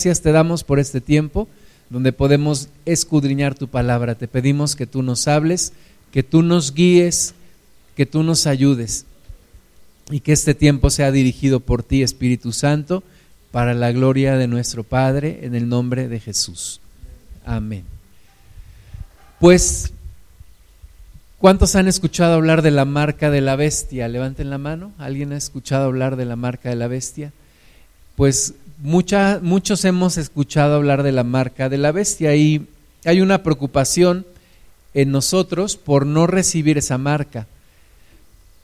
Gracias te damos por este tiempo donde podemos escudriñar tu palabra. Te pedimos que tú nos hables, que tú nos guíes, que tú nos ayudes y que este tiempo sea dirigido por ti, Espíritu Santo, para la gloria de nuestro Padre, en el nombre de Jesús. Amén. Pues, ¿cuántos han escuchado hablar de la marca de la bestia? Levanten la mano. ¿Alguien ha escuchado hablar de la marca de la bestia? Pues muchos hemos escuchado hablar de la marca de la bestia y hay una preocupación en nosotros por no recibir esa marca.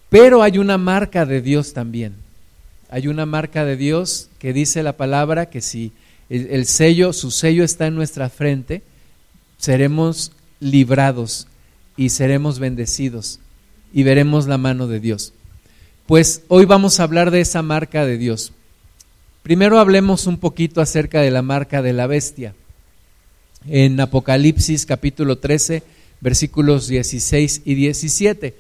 Pero hay una marca de Dios también. Hay una marca de Dios que dice la palabra que si el, sello, su sello está en nuestra frente, seremos librados y seremos bendecidos y veremos la mano de Dios. Pues hoy vamos a hablar de esa marca de Dios. Primero hablemos un poquito acerca de la marca de la bestia. En Apocalipsis capítulo 13, versículos 16 y 17.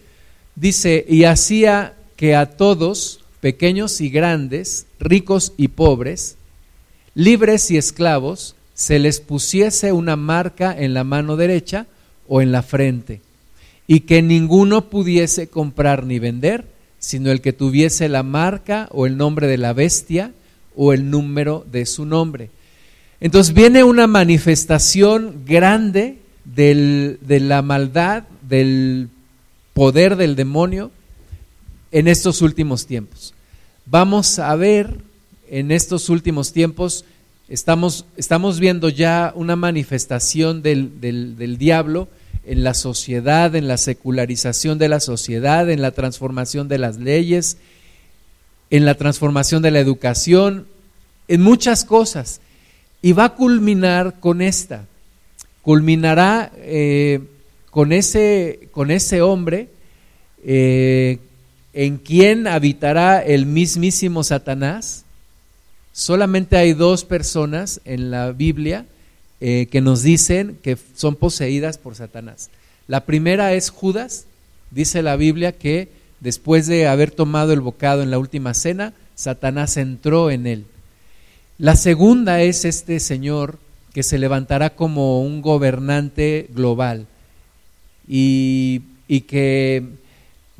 Dice, y hacía que a todos, pequeños y grandes, ricos y pobres, libres y esclavos, se les pusiese una marca en la mano derecha o en la frente, y que ninguno pudiese comprar ni vender, sino el que tuviese la marca o el nombre de la bestia, o el número de su nombre. Entonces viene una manifestación grande de la maldad, del poder del demonio en estos últimos tiempos. Vamos a ver en estos últimos tiempos, estamos, estamos viendo ya una manifestación del, del diablo en la sociedad, en la secularización de la sociedad, en la transformación de las leyes, en la transformación de la educación, en muchas cosas. Y va a culminar con esta. Culminará eh, con, ese, con ese hombre eh, en quien habitará el mismísimo Satanás. Solamente hay dos personas en la Biblia eh, que nos dicen que son poseídas por Satanás. La primera es Judas. Dice la Biblia que después de haber tomado el bocado en la última cena, Satanás entró en él. La segunda es este Señor que se levantará como un gobernante global y, que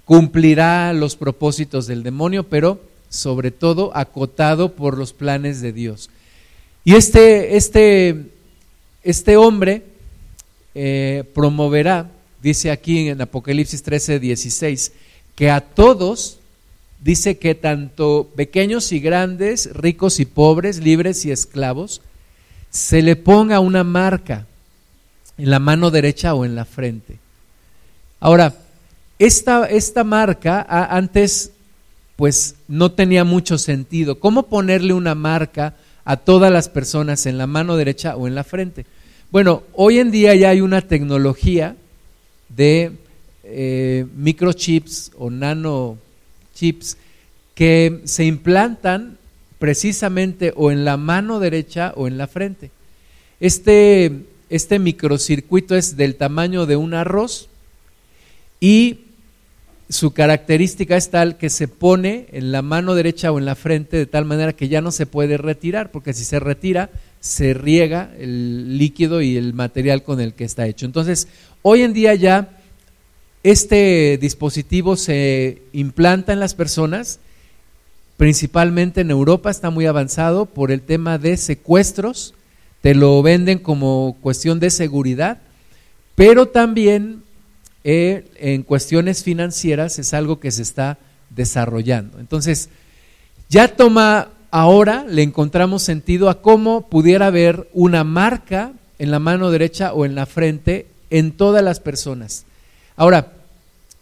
cumplirá los propósitos del demonio, pero sobre todo acotado por los planes de Dios. Y este, este, este hombre eh, promoverá, dice aquí en Apocalipsis 13, 16, que a todos, dice que tanto pequeños y grandes, ricos y pobres, libres y esclavos, se le ponga una marca en la mano derecha o en la frente. Ahora, esta, esta marca antes pues no tenía mucho sentido. ¿Cómo ponerle una marca a todas las personas en la mano derecha o en la frente? Bueno, hoy en día ya hay una tecnología de eh, microchips o nanochips que se implantan precisamente o en la mano derecha o en la frente. Este, este microcircuito es del tamaño de un arroz y su característica es tal que se pone en la mano derecha o en la frente de tal manera que ya no se puede retirar, porque si se retira se riega el líquido y el material con el que está hecho. Entonces, hoy en día ya este dispositivo se implanta en las personas, principalmente en Europa está muy avanzado por el tema de secuestros, te lo venden como cuestión de seguridad, pero también eh, en cuestiones financieras es algo que se está desarrollando. Entonces, ya toma ahora, le encontramos sentido a cómo pudiera haber una marca en la mano derecha o en la frente en todas las personas. Ahora,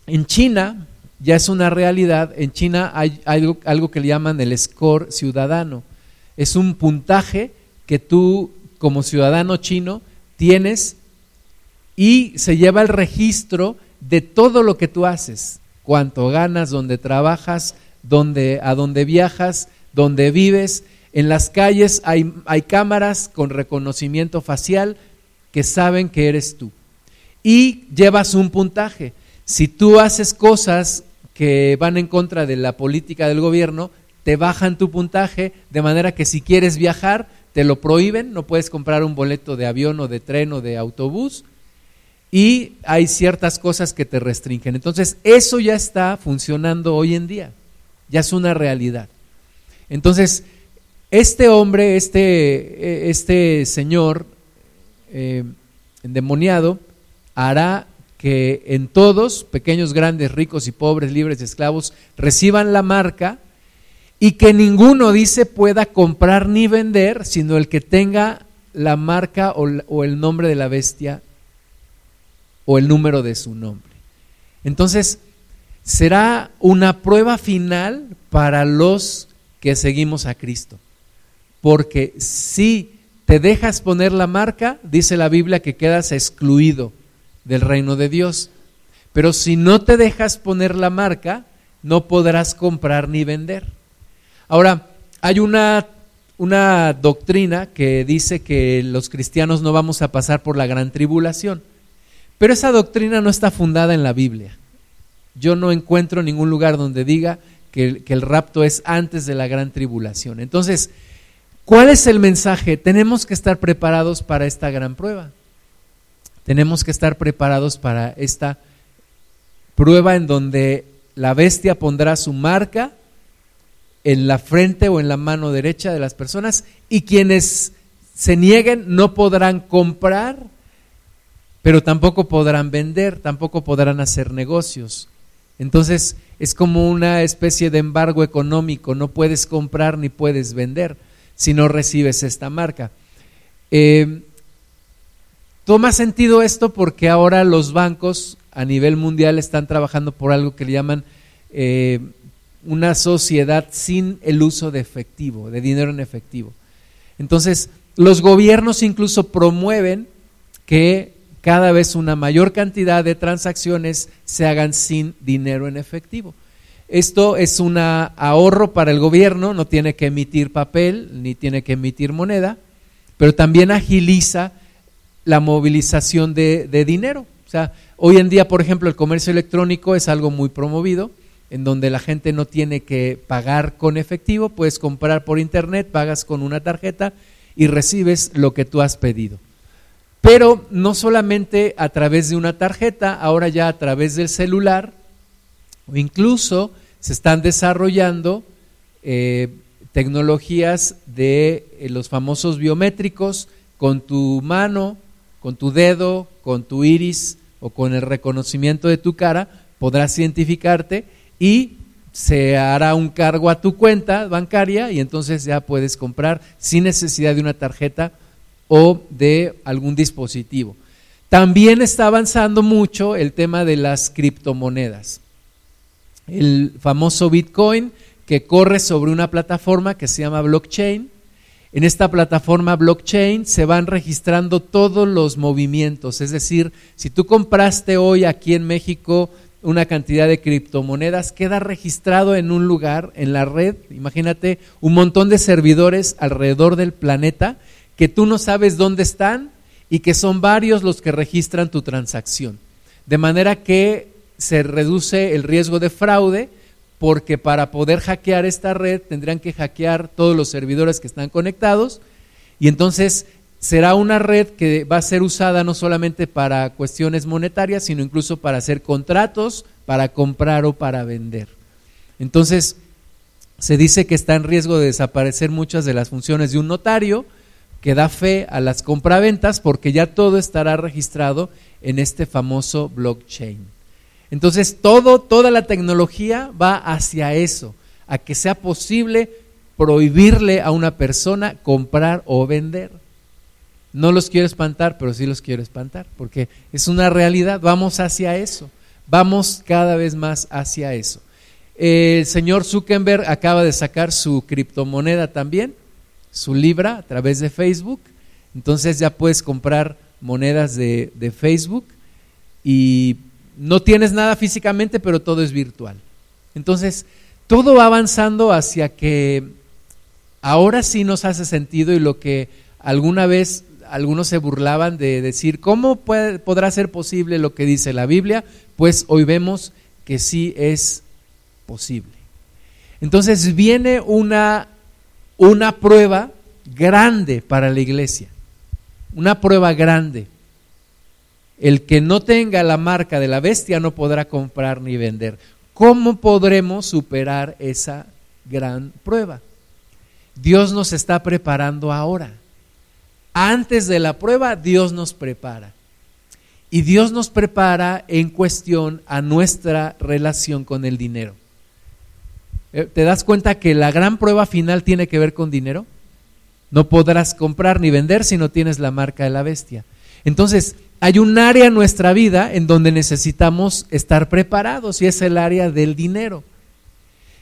en China ya es una realidad, en China hay algo, que le llaman el score ciudadano. Es un puntaje que tú como ciudadano chino tienes y se lleva el registro de todo lo que tú haces, cuánto ganas, dónde trabajas, dónde, a dónde viajas, dónde vives. En las calles hay cámaras con reconocimiento facial que saben que eres tú. Y llevas un puntaje. Si tú haces cosas que van en contra de la política del gobierno, te bajan tu puntaje, de manera que si quieres viajar, te lo prohíben, no puedes comprar un boleto de avión o de tren o de autobús y hay ciertas cosas que te restringen. Entonces, eso ya está funcionando hoy en día, ya es una realidad. Entonces, este hombre, este, este señor eh, endemoniado, hará que en todos, pequeños, grandes, ricos y pobres, libres y esclavos, reciban la marca y que ninguno, dice, pueda comprar ni vender, sino el que tenga la marca o, el nombre de la bestia o el número de su nombre. Entonces, será una prueba final para los que seguimos a Cristo. Porque si te dejas poner la marca, dice la Biblia que quedas excluido del reino de Dios. Pero si no te dejas poner la marca, no podrás comprar ni vender. Ahora, hay una, una doctrina que dice que los cristianos no vamos a pasar por la gran tribulación, pero esa doctrina no está fundada en la Biblia. Yo no encuentro ningún lugar donde diga que, que el rapto es antes de la gran tribulación. Entonces, ¿cuál es el mensaje? Tenemos que estar preparados para esta gran prueba. Tenemos que estar preparados para esta prueba en donde la bestia pondrá su marca en la frente o en la mano derecha de las personas y quienes se nieguen no podrán comprar, pero tampoco podrán vender, tampoco podrán hacer negocios. Entonces es como una especie de embargo económico, no puedes comprar ni puedes vender si no recibes esta marca. Eh, Toma sentido esto porque ahora los bancos a nivel mundial están trabajando por algo que le llaman eh, una sociedad sin el uso de efectivo, de dinero en efectivo. Entonces, los gobiernos incluso promueven que cada vez una mayor cantidad de transacciones se hagan sin dinero en efectivo. Esto es un ahorro para el gobierno, no tiene que emitir papel ni tiene que emitir moneda, pero también agiliza la movilización de, dinero. O sea, hoy en día, por ejemplo, el comercio electrónico es algo muy promovido, en donde la gente no tiene que pagar con efectivo, puedes comprar por internet, pagas con una tarjeta y recibes lo que tú has pedido. Pero no solamente a través de una tarjeta, ahora ya a través del celular, o incluso se están desarrollando eh, tecnologías de eh, los famosos biométricos con tu mano con tu dedo, con tu iris o con el reconocimiento de tu cara, podrás identificarte y se hará un cargo a tu cuenta bancaria y entonces ya puedes comprar sin necesidad de una tarjeta o de algún dispositivo. También está avanzando mucho el tema de las criptomonedas. El famoso Bitcoin que corre sobre una plataforma que se llama blockchain en esta plataforma blockchain se van registrando todos los movimientos, es decir, si tú compraste hoy aquí en México una cantidad de criptomonedas, queda registrado en un lugar, en la red, imagínate un montón de servidores alrededor del planeta que tú no sabes dónde están y que son varios los que registran tu transacción. De manera que se reduce el riesgo de fraude, porque para poder hackear esta red tendrían que hackear todos los servidores que están conectados y entonces será una red que va a ser usada no solamente para cuestiones monetarias, sino incluso para hacer contratos, para comprar o para vender. Entonces, se dice que está en riesgo de desaparecer muchas de las funciones de un notario que da fe a las compraventas porque ya todo estará registrado en este famoso blockchain. Entonces, todo, toda la tecnología va hacia eso, a que sea posible prohibirle a una persona comprar o vender. No los quiero espantar, pero sí los quiero espantar, porque es una realidad, vamos hacia eso, vamos cada vez más hacia eso. El señor Zuckerberg acaba de sacar su criptomoneda también, su Libra, a través de Facebook, entonces ya puedes comprar monedas de, de Facebook y no tienes nada físicamente, pero todo es virtual. Entonces, todo va avanzando hacia que ahora sí nos hace sentido y lo que alguna vez algunos se burlaban de decir, ¿cómo podrá ser posible lo que dice la Biblia? Pues hoy vemos que sí es posible. Entonces viene una, una prueba grande para la iglesia, una prueba grande. El que no tenga la marca de la bestia no podrá comprar ni vender. ¿Cómo podremos superar esa gran prueba? Dios nos está preparando ahora. Antes de la prueba, Dios nos prepara. Y Dios nos prepara en cuestión a nuestra relación con el dinero. Eh, ¿Te das cuenta que la gran prueba final tiene que ver con dinero? No podrás comprar ni vender si no tienes la marca de la bestia. Entonces, hay un área en nuestra vida en donde necesitamos estar preparados y es el área del dinero.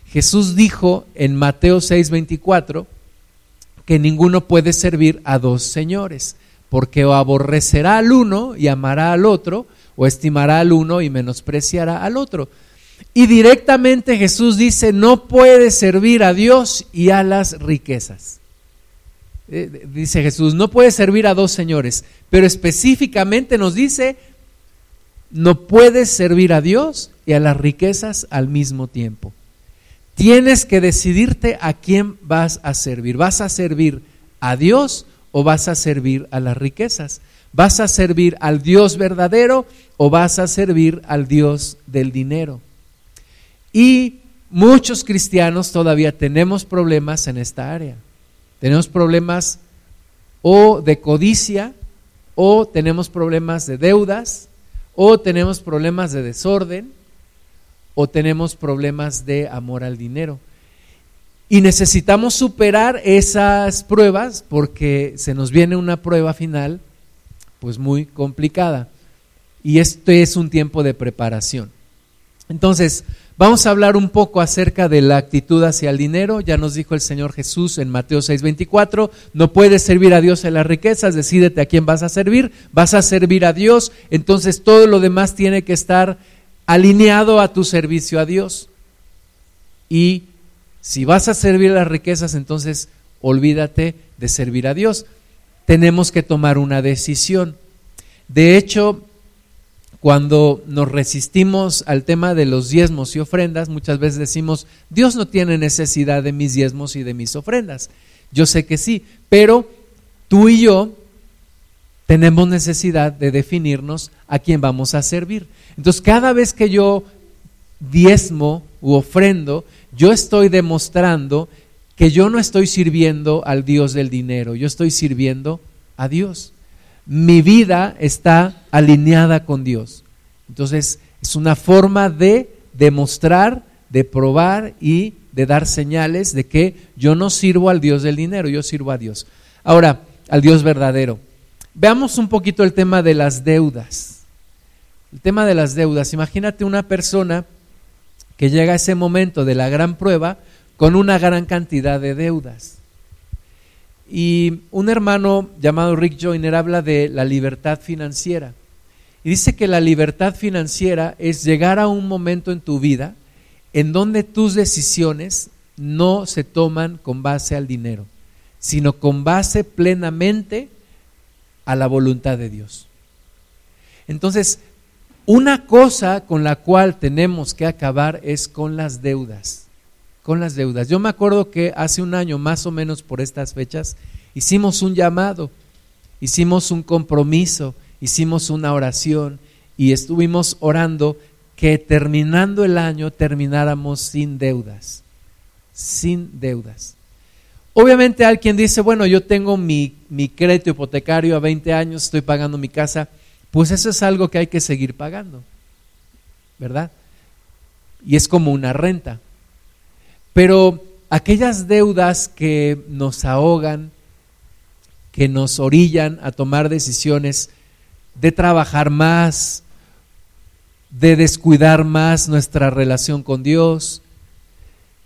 Jesús dijo en Mateo 6:24 que ninguno puede servir a dos señores, porque o aborrecerá al uno y amará al otro, o estimará al uno y menospreciará al otro. Y directamente Jesús dice, no puede servir a Dios y a las riquezas. Eh, dice Jesús, no puede servir a dos señores, pero específicamente nos dice, no puedes servir a Dios y a las riquezas al mismo tiempo. Tienes que decidirte a quién vas a servir. ¿Vas a servir a Dios o vas a servir a las riquezas? ¿Vas a servir al Dios verdadero o vas a servir al Dios del dinero? Y muchos cristianos todavía tenemos problemas en esta área. Tenemos problemas o de codicia, o tenemos problemas de deudas, o tenemos problemas de desorden, o tenemos problemas de amor al dinero. Y necesitamos superar esas pruebas porque se nos viene una prueba final pues muy complicada. Y este es un tiempo de preparación. Entonces, vamos a hablar un poco acerca de la actitud hacia el dinero. Ya nos dijo el Señor Jesús en Mateo 6:24, no puedes servir a Dios en las riquezas, decídete a quién vas a servir, vas a servir a Dios, entonces todo lo demás tiene que estar alineado a tu servicio a Dios. Y si vas a servir las riquezas, entonces olvídate de servir a Dios. Tenemos que tomar una decisión. De hecho, cuando nos resistimos al tema de los diezmos y ofrendas, muchas veces decimos, Dios no tiene necesidad de mis diezmos y de mis ofrendas. Yo sé que sí, pero tú y yo tenemos necesidad de definirnos a quién vamos a servir. Entonces, cada vez que yo diezmo u ofrendo, yo estoy demostrando que yo no estoy sirviendo al Dios del dinero, yo estoy sirviendo a Dios. Mi vida está alineada con Dios. Entonces, es una forma de demostrar, de probar y de dar señales de que yo no sirvo al Dios del dinero, yo sirvo a Dios. Ahora, al Dios verdadero. Veamos un poquito el tema de las deudas. El tema de las deudas. Imagínate una persona que llega a ese momento de la gran prueba con una gran cantidad de deudas. Y un hermano llamado Rick Joyner habla de la libertad financiera. Y dice que la libertad financiera es llegar a un momento en tu vida en donde tus decisiones no se toman con base al dinero, sino con base plenamente a la voluntad de Dios. Entonces, una cosa con la cual tenemos que acabar es con las deudas. Con las deudas. Yo me acuerdo que hace un año, más o menos por estas fechas, hicimos un llamado, hicimos un compromiso, hicimos una oración y estuvimos orando que terminando el año termináramos sin deudas. Sin deudas. Obviamente alguien dice, bueno, yo tengo mi, mi crédito hipotecario a 20 años, estoy pagando mi casa, pues eso es algo que hay que seguir pagando, ¿verdad? Y es como una renta. Pero aquellas deudas que nos ahogan, que nos orillan a tomar decisiones de trabajar más, de descuidar más nuestra relación con Dios,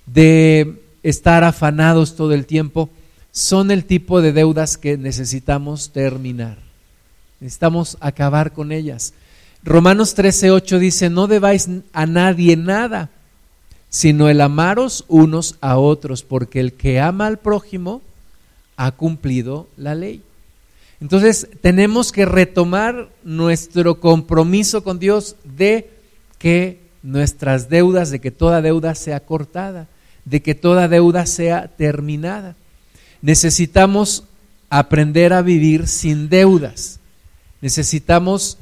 de estar afanados todo el tiempo, son el tipo de deudas que necesitamos terminar. Necesitamos acabar con ellas. Romanos 13:8 dice, no debáis a nadie nada, sino el amaros unos a otros, porque el que ama al prójimo ha cumplido la ley. Entonces tenemos que retomar nuestro compromiso con Dios de que nuestras deudas, de que toda deuda sea cortada de que toda deuda sea terminada. necesitamos aprender a vivir sin deudas. Necesitamos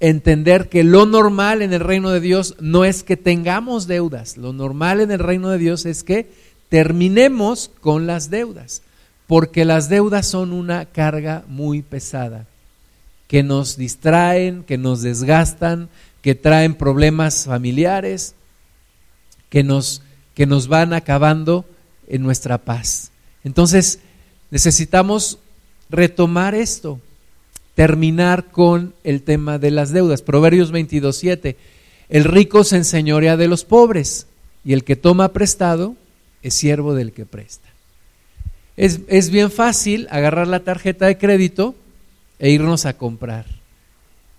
entender que lo normal en el reino de Dios no es que tengamos deudas, lo normal en el reino de Dios es que terminemos con las deudas, porque las deudas son una carga muy pesada, que nos distraen, que nos desgastan, que traen problemas familiares, que nos, que nos van acabando en nuestra paz. Entonces, necesitamos retomar esto, terminar con el tema de las deudas. Proverbios 22.7, el rico se enseñorea de los pobres y el que toma prestado es siervo del que presta. Es, es bien fácil agarrar la tarjeta de crédito e irnos a comprar.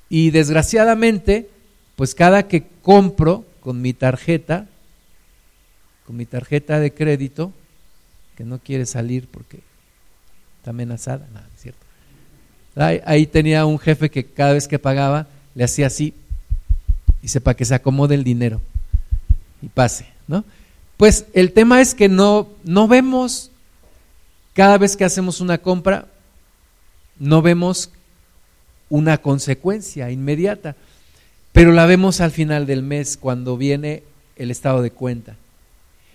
Y desgraciadamente, pues cada que compro con mi tarjeta, con mi tarjeta de crédito, que no quiere salir porque está amenazada, nada, cierto. Ahí, tenía un jefe que cada vez que pagaba le hacía así, y sepa que se acomode el dinero y pase, ¿no? Pues el tema es que no, no vemos, cada vez que hacemos una compra, no vemos una consecuencia inmediata, pero la vemos al final del mes cuando viene el estado de cuenta.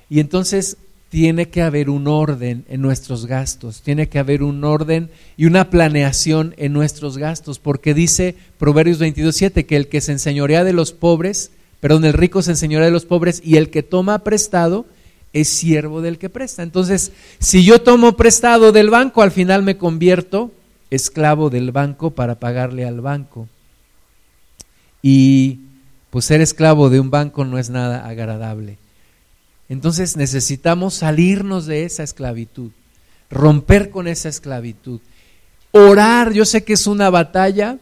Y entonces tiene que haber un orden en nuestros gastos, tiene que haber un orden y una planeación en nuestros gastos, porque dice Proverbios 22.7 que el que se enseñorea de los pobres, perdón, el rico se enseñorea de los pobres y el que toma prestado es siervo del que presta. Entonces, si yo tomo prestado del banco, al final me convierto esclavo del banco para pagarle al banco. Y pues ser esclavo de un banco no es nada agradable. Entonces necesitamos salirnos de esa esclavitud, romper con esa esclavitud. Orar, yo sé que es una batalla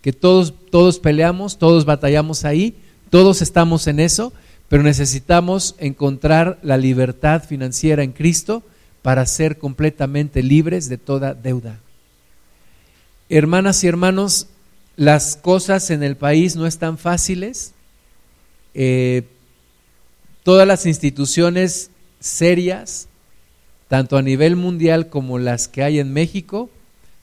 que todos, todos peleamos, todos batallamos ahí, todos estamos en eso, pero necesitamos encontrar la libertad financiera en Cristo para ser completamente libres de toda deuda. Hermanas y hermanos, las cosas en el país no están fáciles. Eh, todas las instituciones serias, tanto a nivel mundial como las que hay en México,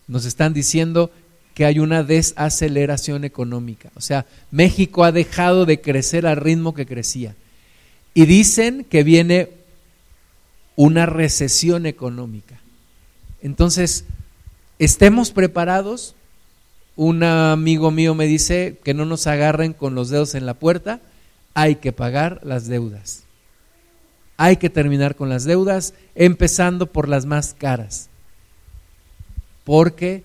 nos están diciendo que hay una desaceleración económica. O sea, México ha dejado de crecer al ritmo que crecía. Y dicen que viene una recesión económica. Entonces, estemos preparados. Un amigo mío me dice que no nos agarren con los dedos en la puerta hay que pagar las deudas. Hay que terminar con las deudas, empezando por las más caras, porque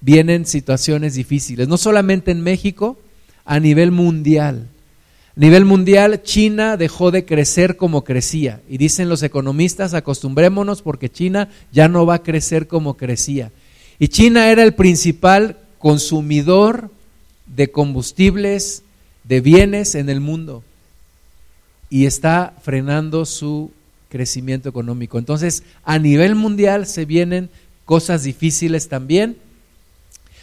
vienen situaciones difíciles, no solamente en México, a nivel mundial. A nivel mundial, China dejó de crecer como crecía. Y dicen los economistas, acostumbrémonos porque China ya no va a crecer como crecía. Y China era el principal consumidor de combustibles, de bienes en el mundo y está frenando su crecimiento económico. Entonces, a nivel mundial se vienen cosas difíciles también.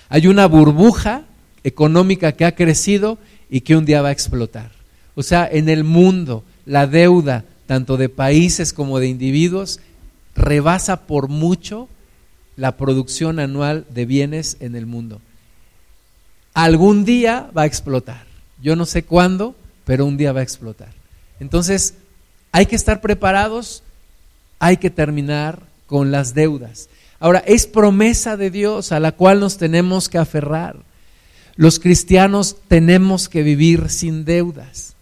Hay una burbuja económica que ha crecido y que un día va a explotar. O sea, en el mundo la deuda, tanto de países como de individuos, rebasa por mucho la producción anual de bienes en el mundo. Algún día va a explotar. Yo no sé cuándo, pero un día va a explotar. Entonces, hay que estar preparados, hay que terminar con las deudas. Ahora, es promesa de Dios a la cual nos tenemos que aferrar. Los cristianos tenemos que vivir sin deudas.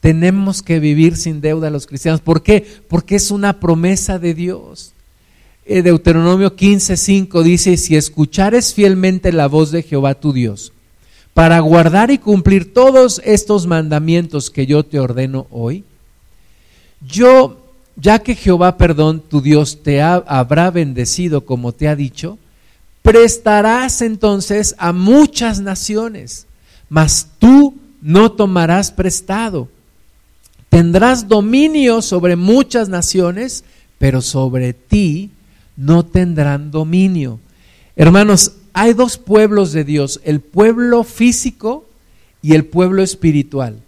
Tenemos que vivir sin deuda los cristianos. ¿Por qué? Porque es una promesa de Dios. Eh, Deuteronomio 15:5 dice, si escuchares fielmente la voz de Jehová tu Dios, para guardar y cumplir todos estos mandamientos que yo te ordeno hoy? Yo, ya que Jehová, perdón, tu Dios te habrá bendecido como te ha dicho, prestarás entonces a muchas naciones, mas tú no tomarás prestado. Tendrás dominio sobre muchas naciones, pero sobre ti no tendrán dominio. Hermanos, hay dos pueblos de Dios, el pueblo físico y el pueblo espiritual.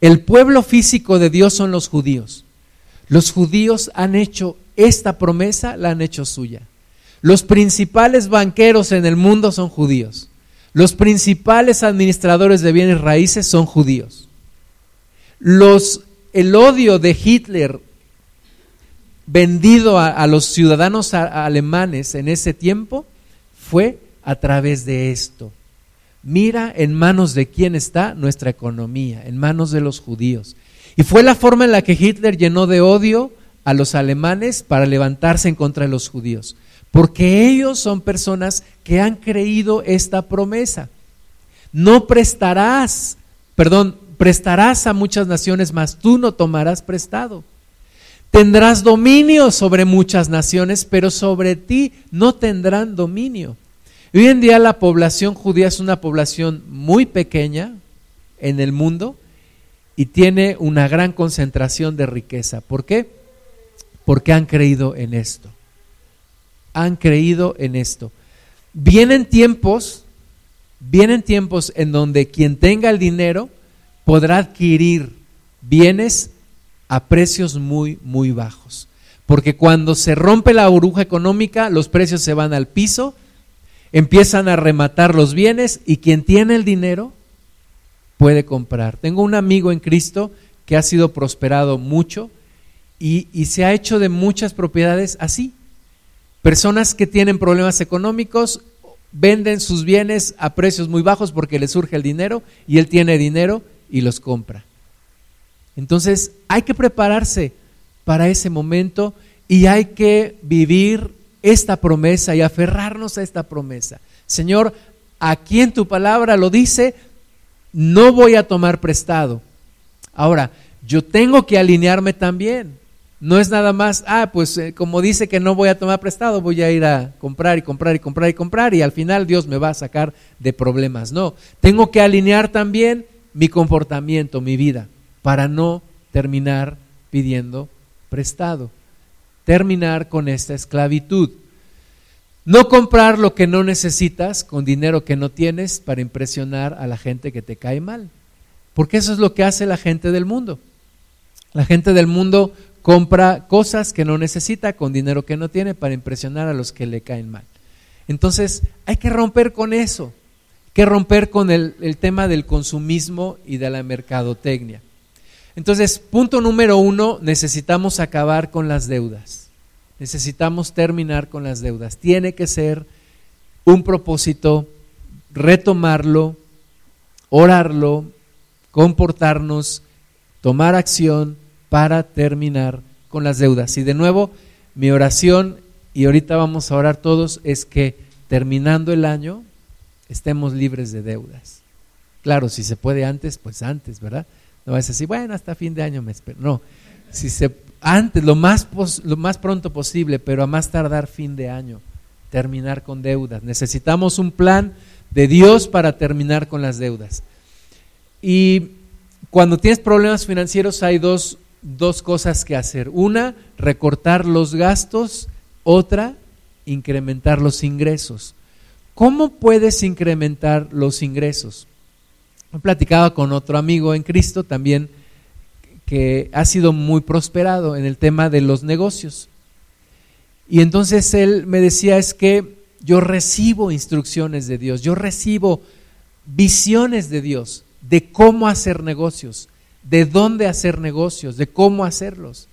El pueblo físico de Dios son los judíos. Los judíos han hecho esta promesa la han hecho suya. Los principales banqueros en el mundo son judíos. Los principales administradores de bienes raíces son judíos. El odio de Hitler vendido a, los ciudadanos alemanes en ese tiempo fue a través de esto. Mira en manos de quién está nuestra economía, en manos de los judíos. Y fue la forma en la que Hitler llenó de odio a los alemanes para levantarse en contra de los judíos. Porque ellos son personas que han creído esta promesa. No prestarás, perdón, prestarás a muchas naciones, mas tú no tomarás prestado. Tendrás dominio sobre muchas naciones, pero sobre ti no tendrán dominio. Hoy en día la población judía es una población muy pequeña en el mundo y tiene una gran concentración de riqueza. ¿Por qué? Porque han creído en esto. Han creído en esto. Vienen tiempos, vienen tiempos en donde quien tenga el dinero podrá adquirir bienes a precios muy, muy bajos. Porque cuando se rompe la burbuja económica, los precios se van al piso empiezan a rematar los bienes y quien tiene el dinero puede comprar. Tengo un amigo en Cristo que ha sido prosperado mucho y, y, se ha hecho de muchas propiedades así. Personas que tienen problemas económicos venden sus bienes a precios muy bajos porque les surge el dinero y él tiene dinero y los compra. Entonces hay que prepararse para ese momento y hay que vivir esta promesa y aferrarnos a esta promesa. Señor, aquí en tu palabra lo dice, no voy a tomar prestado. Ahora, yo tengo que alinearme también. No es nada más, ah, pues eh, como dice que no voy a tomar prestado, voy a ir a comprar y comprar y comprar y comprar y al final Dios me va a sacar de problemas. No, tengo que alinear también mi comportamiento, mi vida, para no terminar pidiendo prestado terminar con esta esclavitud. No comprar lo que no necesitas con dinero que no tienes para impresionar a la gente que te cae mal. Porque eso es lo que hace la gente del mundo. La gente del mundo compra cosas que no necesita con dinero que no tiene para impresionar a los que le caen mal. Entonces hay que romper con eso, hay que romper con el, el tema del consumismo y de la mercadotecnia. Entonces, punto número uno, necesitamos acabar con las deudas. Necesitamos terminar con las deudas. Tiene que ser un propósito, retomarlo, orarlo, comportarnos, tomar acción para terminar con las deudas. Y de nuevo, mi oración, y ahorita vamos a orar todos, es que terminando el año estemos libres de deudas. Claro, si se puede antes, pues antes, ¿verdad? No es así, bueno, hasta fin de año me espero. No, si se, antes, lo más, lo más pronto posible, pero a más tardar fin de año, terminar con deudas. Necesitamos un plan de Dios para terminar con las deudas. Y cuando tienes problemas financieros hay dos, dos cosas que hacer. Una, recortar los gastos. Otra, incrementar los ingresos. ¿Cómo puedes incrementar los ingresos? He platicado con otro amigo en Cristo también que ha sido muy prosperado en el tema de los negocios. Y entonces él me decía es que yo recibo instrucciones de Dios, yo recibo visiones de Dios de cómo hacer negocios, de dónde hacer negocios, de cómo hacerlos.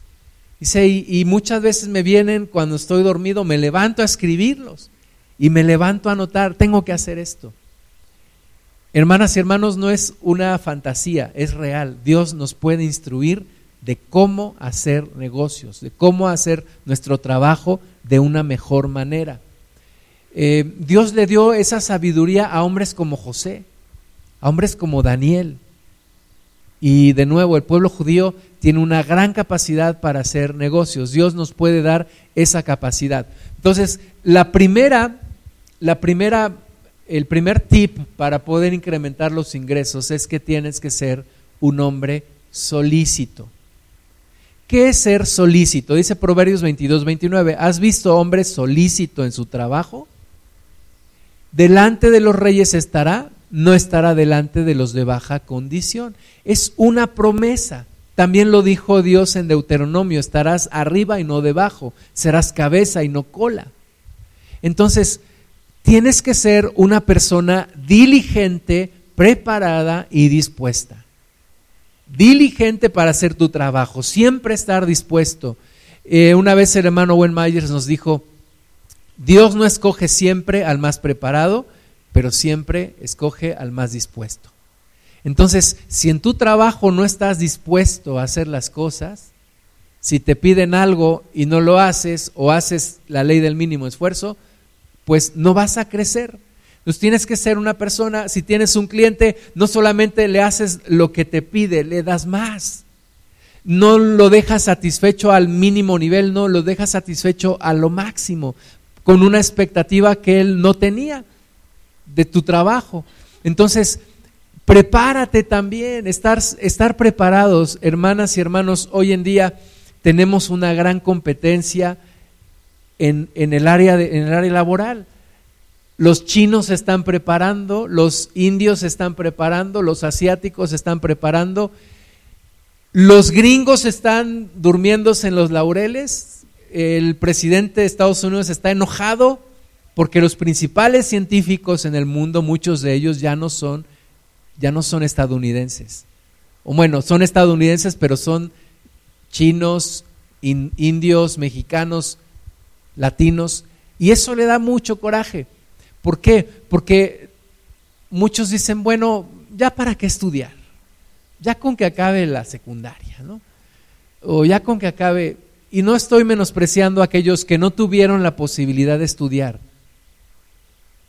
Dice, y, y muchas veces me vienen cuando estoy dormido, me levanto a escribirlos y me levanto a anotar, tengo que hacer esto. Hermanas y hermanos, no es una fantasía, es real. Dios nos puede instruir de cómo hacer negocios, de cómo hacer nuestro trabajo de una mejor manera. Eh, Dios le dio esa sabiduría a hombres como José, a hombres como Daniel. Y de nuevo, el pueblo judío tiene una gran capacidad para hacer negocios. Dios nos puede dar esa capacidad. Entonces, la primera, la primera el primer tip para poder incrementar los ingresos es que tienes que ser un hombre solícito. ¿Qué es ser solícito? Dice Proverbios 22, 29. ¿Has visto hombre solícito en su trabajo? Delante de los reyes estará, no estará delante de los de baja condición. Es una promesa. También lo dijo Dios en Deuteronomio, estarás arriba y no debajo, serás cabeza y no cola. Entonces, tienes que ser una persona diligente, preparada y dispuesta. Diligente para hacer tu trabajo, siempre estar dispuesto. Eh, una vez el hermano Wen Myers nos dijo, Dios no escoge siempre al más preparado, pero siempre escoge al más dispuesto. Entonces, si en tu trabajo no estás dispuesto a hacer las cosas, si te piden algo y no lo haces o haces la ley del mínimo esfuerzo, pues no vas a crecer. Entonces tienes que ser una persona, si tienes un cliente, no solamente le haces lo que te pide, le das más. No lo dejas satisfecho al mínimo nivel, no, lo dejas satisfecho a lo máximo, con una expectativa que él no tenía de tu trabajo. Entonces, prepárate también, estar, estar preparados, hermanas y hermanos, hoy en día tenemos una gran competencia en, el área en el área laboral. Los chinos se están preparando, los indios se están preparando, los asiáticos se están preparando, los gringos están durmiéndose en los laureles, el presidente de Estados Unidos está enojado porque los principales científicos en el mundo, muchos de ellos ya no son, ya no son estadounidenses. O bueno, son estadounidenses, pero son chinos, indios, mexicanos, latinos, y eso le da mucho coraje. ¿Por qué? Porque muchos dicen, bueno, ya para qué estudiar, ya con que acabe la secundaria, ¿no? O ya con que acabe, y no estoy menospreciando a aquellos que no tuvieron la posibilidad de estudiar,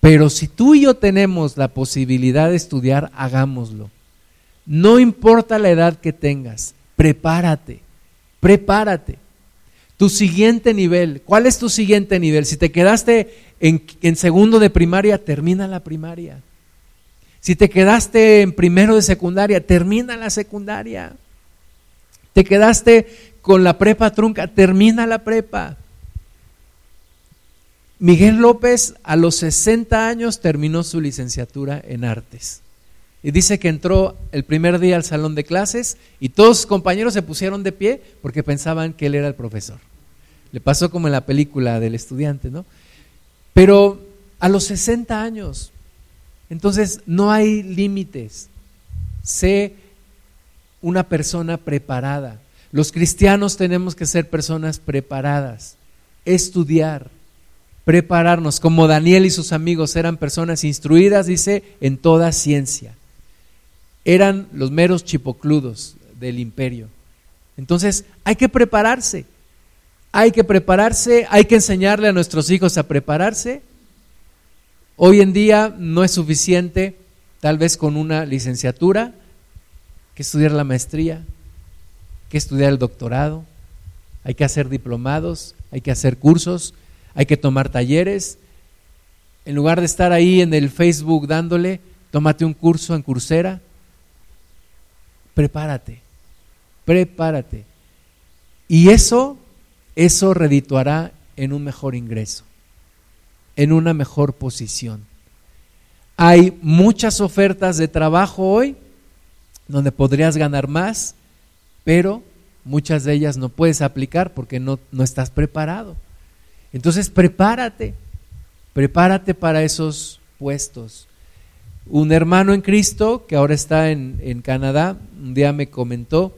pero si tú y yo tenemos la posibilidad de estudiar, hagámoslo. No importa la edad que tengas, prepárate, prepárate. Tu siguiente nivel, ¿cuál es tu siguiente nivel? Si te quedaste en, segundo de primaria, termina la primaria. Si te quedaste en primero de secundaria, termina la secundaria. Te quedaste con la prepa trunca, termina la prepa. Miguel López a los 60 años terminó su licenciatura en artes. Y dice que entró el primer día al salón de clases y todos sus compañeros se pusieron de pie porque pensaban que él era el profesor. Le pasó como en la película del estudiante, ¿no? Pero a los 60 años, entonces no hay límites. Sé una persona preparada. Los cristianos tenemos que ser personas preparadas, estudiar, prepararnos, como Daniel y sus amigos eran personas instruidas, dice, en toda ciencia. Eran los meros chipocludos del imperio. Entonces, hay que prepararse. Hay que prepararse, hay que enseñarle a nuestros hijos a prepararse. Hoy en día no es suficiente, tal vez con una licenciatura, que estudiar la maestría, que estudiar el doctorado, hay que hacer diplomados, hay que hacer cursos, hay que tomar talleres. En lugar de estar ahí en el Facebook dándole, tómate un curso en Coursera. Prepárate, prepárate. Y eso, eso redituará en un mejor ingreso, en una mejor posición. Hay muchas ofertas de trabajo hoy donde podrías ganar más, pero muchas de ellas no puedes aplicar porque no, no estás preparado. Entonces prepárate, prepárate para esos puestos. Un hermano en Cristo que ahora está en, en Canadá, un día me comentó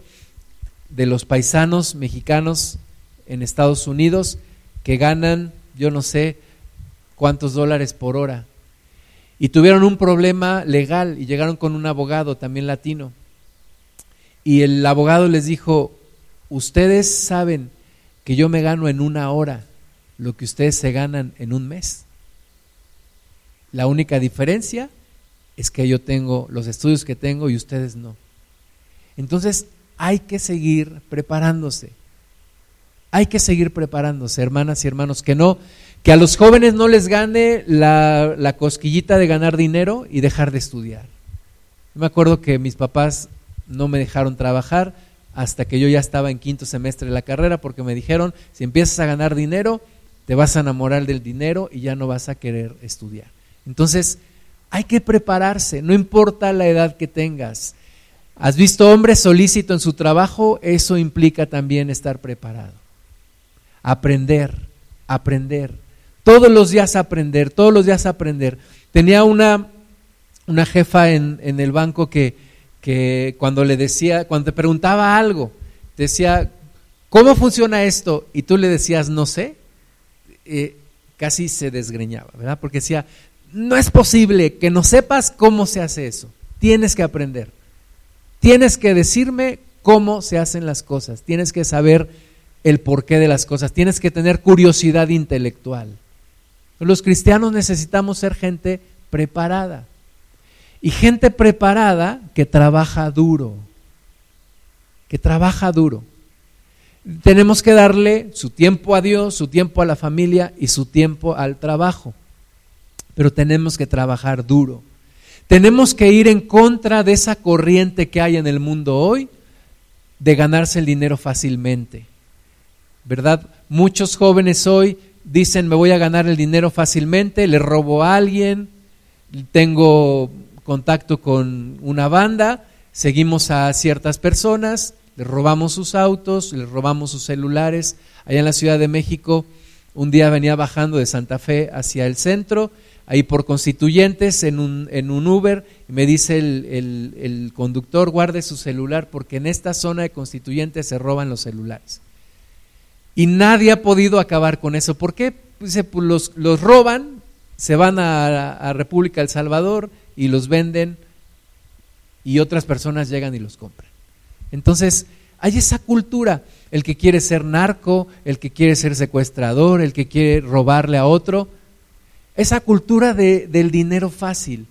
de los paisanos mexicanos en Estados Unidos que ganan, yo no sé cuántos dólares por hora. Y tuvieron un problema legal y llegaron con un abogado también latino. Y el abogado les dijo, ustedes saben que yo me gano en una hora lo que ustedes se ganan en un mes. La única diferencia es que yo tengo los estudios que tengo y ustedes no. Entonces hay que seguir preparándose. Hay que seguir preparándose, hermanas y hermanos, que no, que a los jóvenes no les gane la, cosquillita de ganar dinero y dejar de estudiar. me acuerdo que mis papás no me dejaron trabajar hasta que yo ya estaba en quinto semestre de la carrera porque me dijeron, si empiezas a ganar dinero, te vas a enamorar del dinero y ya no vas a querer estudiar. Entonces, hay que prepararse, no importa la edad que tengas. ¿Has visto hombre solícito en su trabajo? Eso implica también estar preparado. Aprender, aprender. Todos los días aprender, todos los días aprender. Tenía una, una jefa en, en el banco que, que cuando le decía, cuando te preguntaba algo, decía, ¿cómo funciona esto? Y tú le decías, no sé, eh, casi se desgreñaba, ¿verdad? Porque decía, no es posible que no sepas cómo se hace eso. Tienes que aprender. Tienes que decirme cómo se hacen las cosas. Tienes que saber el porqué de las cosas. Tienes que tener curiosidad intelectual. Los cristianos necesitamos ser gente preparada. Y gente preparada que trabaja duro. Que trabaja duro. Tenemos que darle su tiempo a Dios, su tiempo a la familia y su tiempo al trabajo. Pero tenemos que trabajar duro. Tenemos que ir en contra de esa corriente que hay en el mundo hoy de ganarse el dinero fácilmente. ¿Verdad? Muchos jóvenes hoy dicen, me voy a ganar el dinero fácilmente, le robo a alguien, tengo contacto con una banda, seguimos a ciertas personas, les robamos sus autos, les robamos sus celulares. Allá en la Ciudad de México, un día venía bajando de Santa Fe hacia el centro, ahí por constituyentes en un, en un Uber, me dice el, el, conductor, guarde su celular porque en esta zona de constituyentes se roban los celulares. Y nadie ha podido acabar con eso. ¿Por qué? Pues, pues los, los roban, se van a, a República El Salvador y los venden y otras personas llegan y los compran. Entonces, hay esa cultura, el que quiere ser narco, el que quiere ser secuestrador, el que quiere robarle a otro, esa cultura de, del dinero fácil.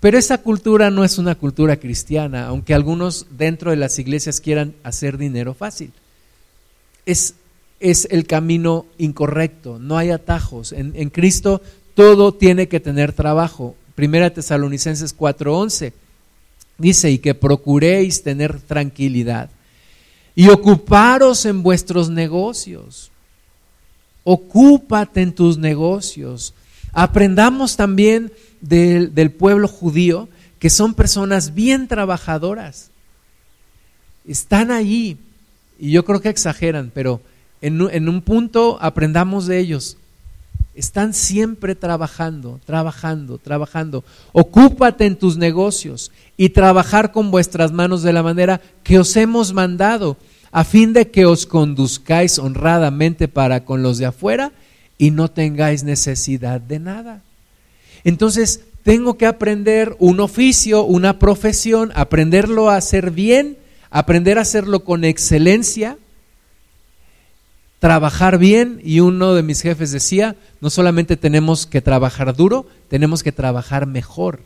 Pero esa cultura no es una cultura cristiana, aunque algunos dentro de las iglesias quieran hacer dinero fácil. Es, es el camino incorrecto, no hay atajos. En, en Cristo todo tiene que tener trabajo. Primera Tesalonicenses 4:11 Dice, y que procuréis tener tranquilidad y ocuparos en vuestros negocios. Ocúpate en tus negocios. Aprendamos también del, pueblo judío que son personas bien trabajadoras. Están allí y yo creo que exageran, pero en, en un punto aprendamos de ellos. Están siempre trabajando, trabajando, trabajando. Ocúpate en tus negocios y trabajar con vuestras manos de la manera que os hemos mandado, a fin de que os conduzcáis honradamente para con los de afuera y no tengáis necesidad de nada. Entonces, tengo que aprender un oficio, una profesión, aprenderlo a hacer bien, aprender a hacerlo con excelencia trabajar bien y uno de mis jefes decía, no solamente tenemos que trabajar duro, tenemos que trabajar mejor.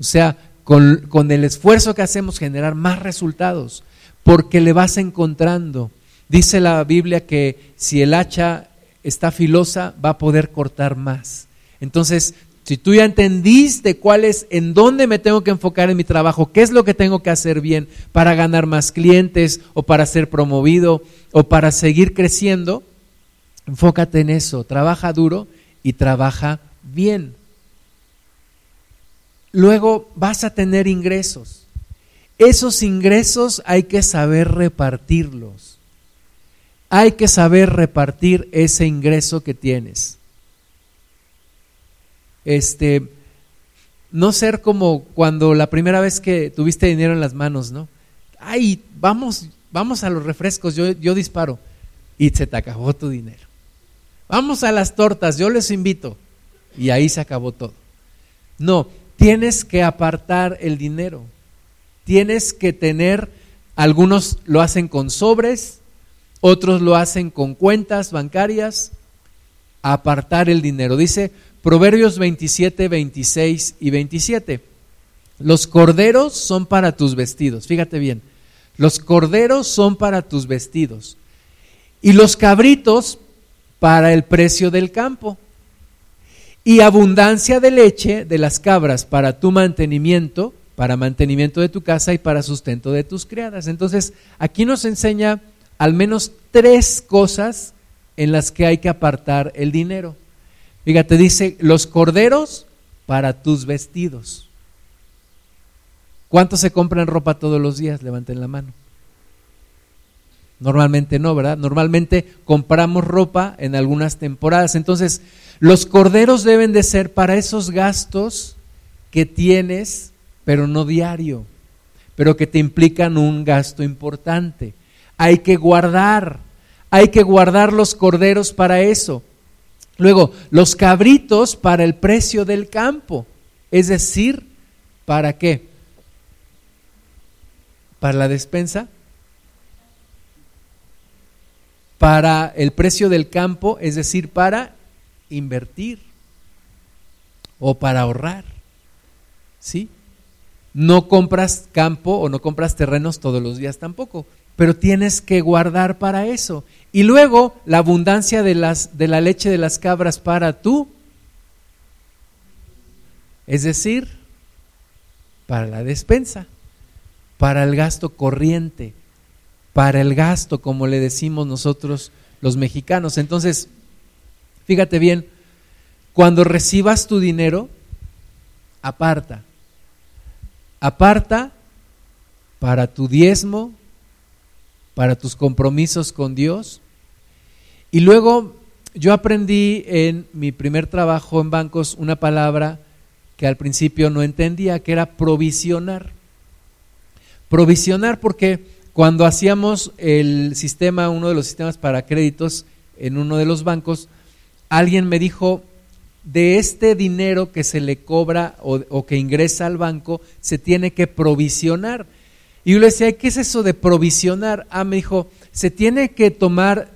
O sea, con, con, el esfuerzo que hacemos generar más resultados, porque le vas encontrando. Dice la Biblia que si el hacha está filosa, va a poder cortar más. Entonces, si tú ya entendiste cuál es, en dónde me tengo que enfocar en mi trabajo, qué es lo que tengo que hacer bien para ganar más clientes o para ser promovido o para seguir creciendo, enfócate en eso, trabaja duro y trabaja bien. Luego vas a tener ingresos. Esos ingresos hay que saber repartirlos. Hay que saber repartir ese ingreso que tienes este, no ser como cuando la primera vez que tuviste dinero en las manos, ¿no? Ay, vamos, vamos a los refrescos, yo, yo disparo. Y se te acabó tu dinero. Vamos a las tortas, yo les invito. Y ahí se acabó todo. No, tienes que apartar el dinero. Tienes que tener, algunos lo hacen con sobres, otros lo hacen con cuentas bancarias, apartar el dinero. Dice Proverbios 27, 26 y 27. Los corderos son para tus vestidos. Fíjate bien. Los corderos son para tus vestidos. Y los cabritos para el precio del campo. Y abundancia de leche de las cabras para tu mantenimiento, para mantenimiento de tu casa y para sustento de tus criadas. Entonces, aquí nos enseña al menos tres cosas en las que hay que apartar el dinero. Fíjate, dice, los corderos para tus vestidos. ¿Cuántos se compran ropa todos los días? Levanten la mano. Normalmente no, ¿verdad? Normalmente compramos ropa en algunas temporadas. Entonces, los corderos deben de ser para esos gastos que tienes, pero no diario, pero que te implican un gasto importante. Hay que guardar, hay que guardar los corderos para eso. Luego, los cabritos para el precio del campo. Es decir, ¿para qué? ¿Para la despensa? para el precio del campo, es decir, para invertir o para ahorrar. ¿Sí? No compras campo o no compras terrenos todos los días tampoco, pero tienes que guardar para eso. Y luego la abundancia de, las, de la leche de las cabras para tú, es decir, para la despensa, para el gasto corriente para el gasto, como le decimos nosotros los mexicanos. Entonces, fíjate bien, cuando recibas tu dinero, aparta. Aparta para tu diezmo, para tus compromisos con Dios. Y luego yo aprendí en mi primer trabajo en bancos una palabra que al principio no entendía, que era provisionar. Provisionar porque cuando hacíamos el sistema, uno de los sistemas para créditos en uno de los bancos, alguien me dijo, de este dinero que se le cobra o, que ingresa al banco, se tiene que provisionar. Y yo le decía, ¿qué es eso de provisionar? Ah, me dijo, se tiene que tomar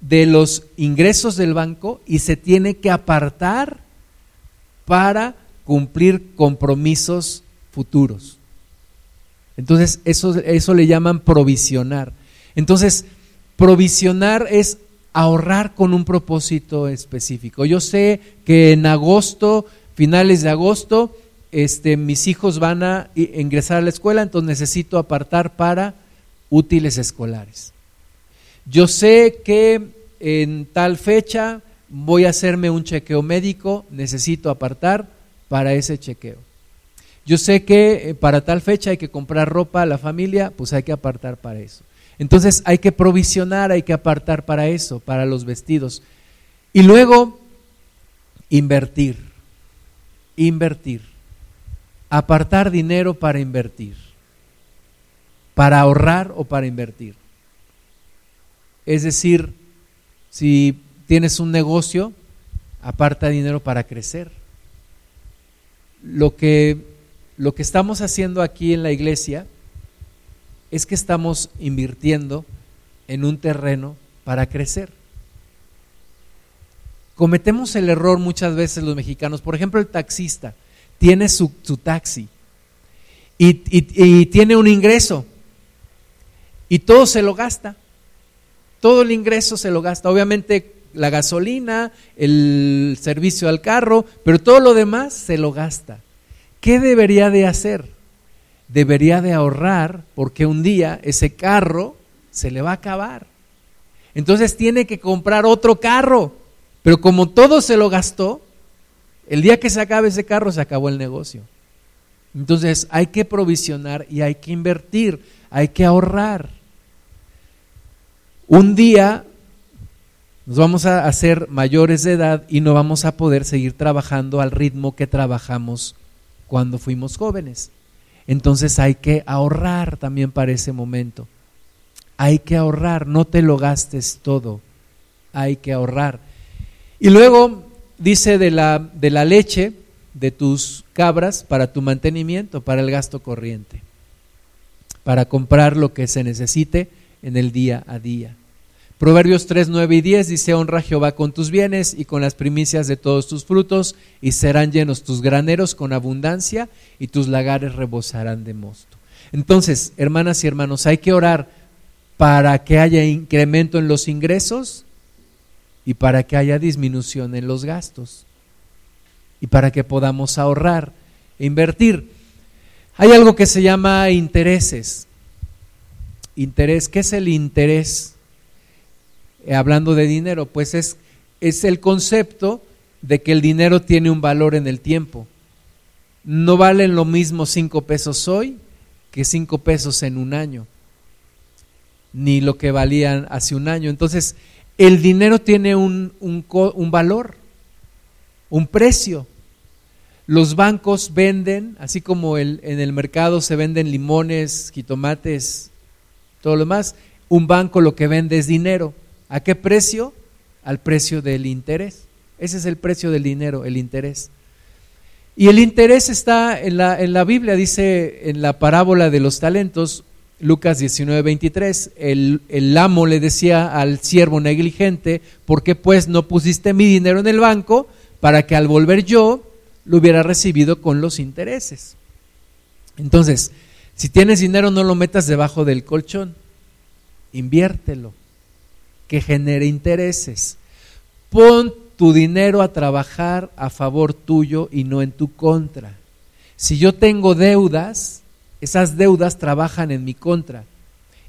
de los ingresos del banco y se tiene que apartar para cumplir compromisos futuros. Entonces, eso, eso le llaman provisionar. Entonces, provisionar es ahorrar con un propósito específico. Yo sé que en agosto, finales de agosto, este, mis hijos van a ingresar a la escuela, entonces necesito apartar para útiles escolares. Yo sé que en tal fecha voy a hacerme un chequeo médico, necesito apartar para ese chequeo. Yo sé que eh, para tal fecha hay que comprar ropa a la familia, pues hay que apartar para eso. Entonces hay que provisionar, hay que apartar para eso, para los vestidos. Y luego, invertir, invertir, apartar dinero para invertir, para ahorrar o para invertir. Es decir, si tienes un negocio, aparta dinero para crecer. Lo que lo que estamos haciendo aquí en la iglesia es que estamos invirtiendo en un terreno para crecer. Cometemos el error muchas veces los mexicanos, por ejemplo el taxista tiene su, taxi y, y tiene un ingreso y todo se lo gasta, todo el ingreso se lo gasta, obviamente la gasolina, el servicio al carro, pero todo lo demás se lo gasta. ¿Qué debería de hacer? Debería de ahorrar porque un día ese carro se le va a acabar. Entonces tiene que comprar otro carro. Pero como todo se lo gastó, el día que se acabe ese carro se acabó el negocio. Entonces hay que provisionar y hay que invertir, hay que ahorrar. Un día nos vamos a hacer mayores de edad y no vamos a poder seguir trabajando al ritmo que trabajamos cuando fuimos jóvenes. Entonces hay que ahorrar también para ese momento. Hay que ahorrar, no te lo gastes todo. Hay que ahorrar. Y luego dice de la, de la leche de tus cabras para tu mantenimiento, para el gasto corriente, para comprar lo que se necesite en el día a día. Proverbios 3, 9 y 10 dice, honra a Jehová con tus bienes y con las primicias de todos tus frutos, y serán llenos tus graneros con abundancia, y tus lagares rebosarán de mosto. Entonces, hermanas y hermanos, hay que orar para que haya incremento en los ingresos y para que haya disminución en los gastos, y para que podamos ahorrar e invertir. Hay algo que se llama intereses. Interés, ¿qué es el interés? Eh, hablando de dinero, pues es, es el concepto de que el dinero tiene un valor en el tiempo. no valen lo mismo cinco pesos hoy que cinco pesos en un año, ni lo que valían hace un año. Entonces, el dinero tiene un, un valor, un precio. Los bancos venden, así como en el mercado se venden limones, jitomates, todo lo demás, un banco lo que vende es dinero. ¿A qué precio? Al precio del interés. Ese es el precio del dinero, el interés. Y el interés está en la, en la Biblia, dice en la parábola de los talentos, Lucas 19, 23, el, el, amo le decía al siervo negligente, ¿por qué pues no pusiste mi dinero en el banco para que al volver yo lo hubiera recibido con los intereses? Entonces, si tienes dinero no lo metas debajo del colchón, inviértelo, que genere intereses. Pon tu dinero a trabajar a favor tuyo y no en tu contra. Si yo tengo deudas, esas deudas trabajan en mi contra.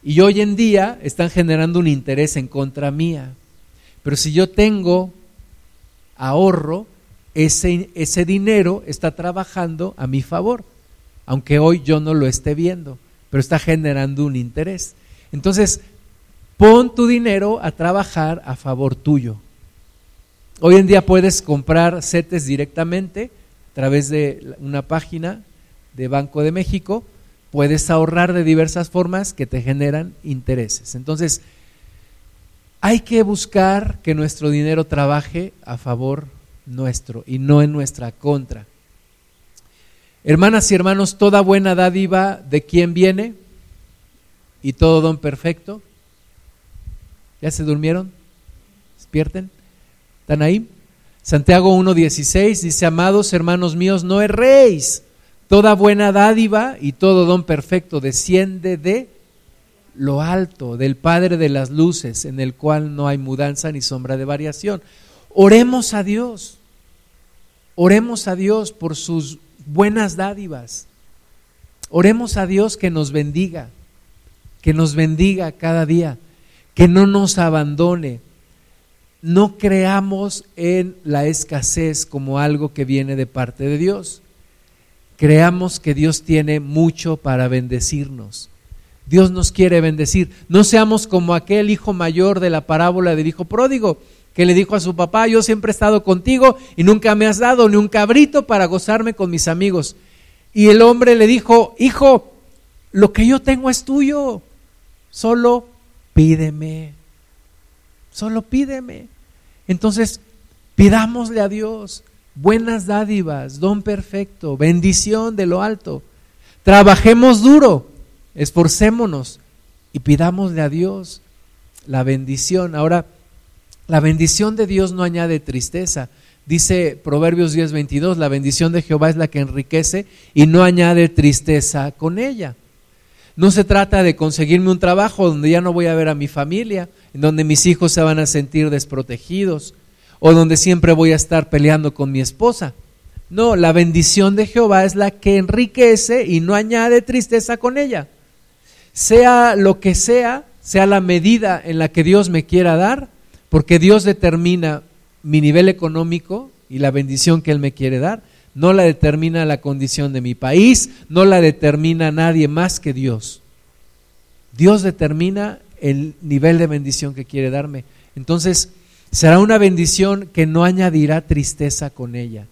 Y hoy en día están generando un interés en contra mía. Pero si yo tengo ahorro, ese, ese dinero está trabajando a mi favor, aunque hoy yo no lo esté viendo, pero está generando un interés. Entonces, pon tu dinero a trabajar a favor tuyo. Hoy en día puedes comprar CETES directamente a través de una página de Banco de México puedes ahorrar de diversas formas que te generan intereses. Entonces, hay que buscar que nuestro dinero trabaje a favor nuestro y no en nuestra contra. Hermanas y hermanos, toda buena dádiva de quién viene y todo don perfecto. ¿Ya se durmieron? ¿Despierten? ¿Están ahí? Santiago 1.16 dice, amados hermanos míos, no erréis Toda buena dádiva y todo don perfecto desciende de lo alto, del Padre de las Luces, en el cual no hay mudanza ni sombra de variación. Oremos a Dios, oremos a Dios por sus buenas dádivas. Oremos a Dios que nos bendiga, que nos bendiga cada día, que no nos abandone. No creamos en la escasez como algo que viene de parte de Dios creamos que Dios tiene mucho para bendecirnos. Dios nos quiere bendecir. No seamos como aquel hijo mayor de la parábola del hijo pródigo, que le dijo a su papá, yo siempre he estado contigo y nunca me has dado ni un cabrito para gozarme con mis amigos. Y el hombre le dijo, hijo, lo que yo tengo es tuyo, solo pídeme, solo pídeme. Entonces, pidámosle a Dios, buenas dádivas, don perfecto, bendición de lo alto. Trabajemos duro, esforcémonos y pidámosle a Dios la bendición. Ahora, la bendición de Dios no añade tristeza. Dice Proverbios 10:22, la bendición de Jehová es la que enriquece y no añade tristeza con ella. No se trata de conseguirme un trabajo donde ya no voy a ver a mi familia, en donde mis hijos se van a sentir desprotegidos, o donde siempre voy a estar peleando con mi esposa. No, la bendición de Jehová es la que enriquece y no añade tristeza con ella. Sea lo que sea, sea la medida en la que Dios me quiera dar, porque Dios determina mi nivel económico y la bendición que Él me quiere dar, no la determina la condición de mi país, no la determina nadie más que Dios. Dios determina el nivel de bendición que quiere darme. Entonces, Será una bendición que no añadirá tristeza con ella,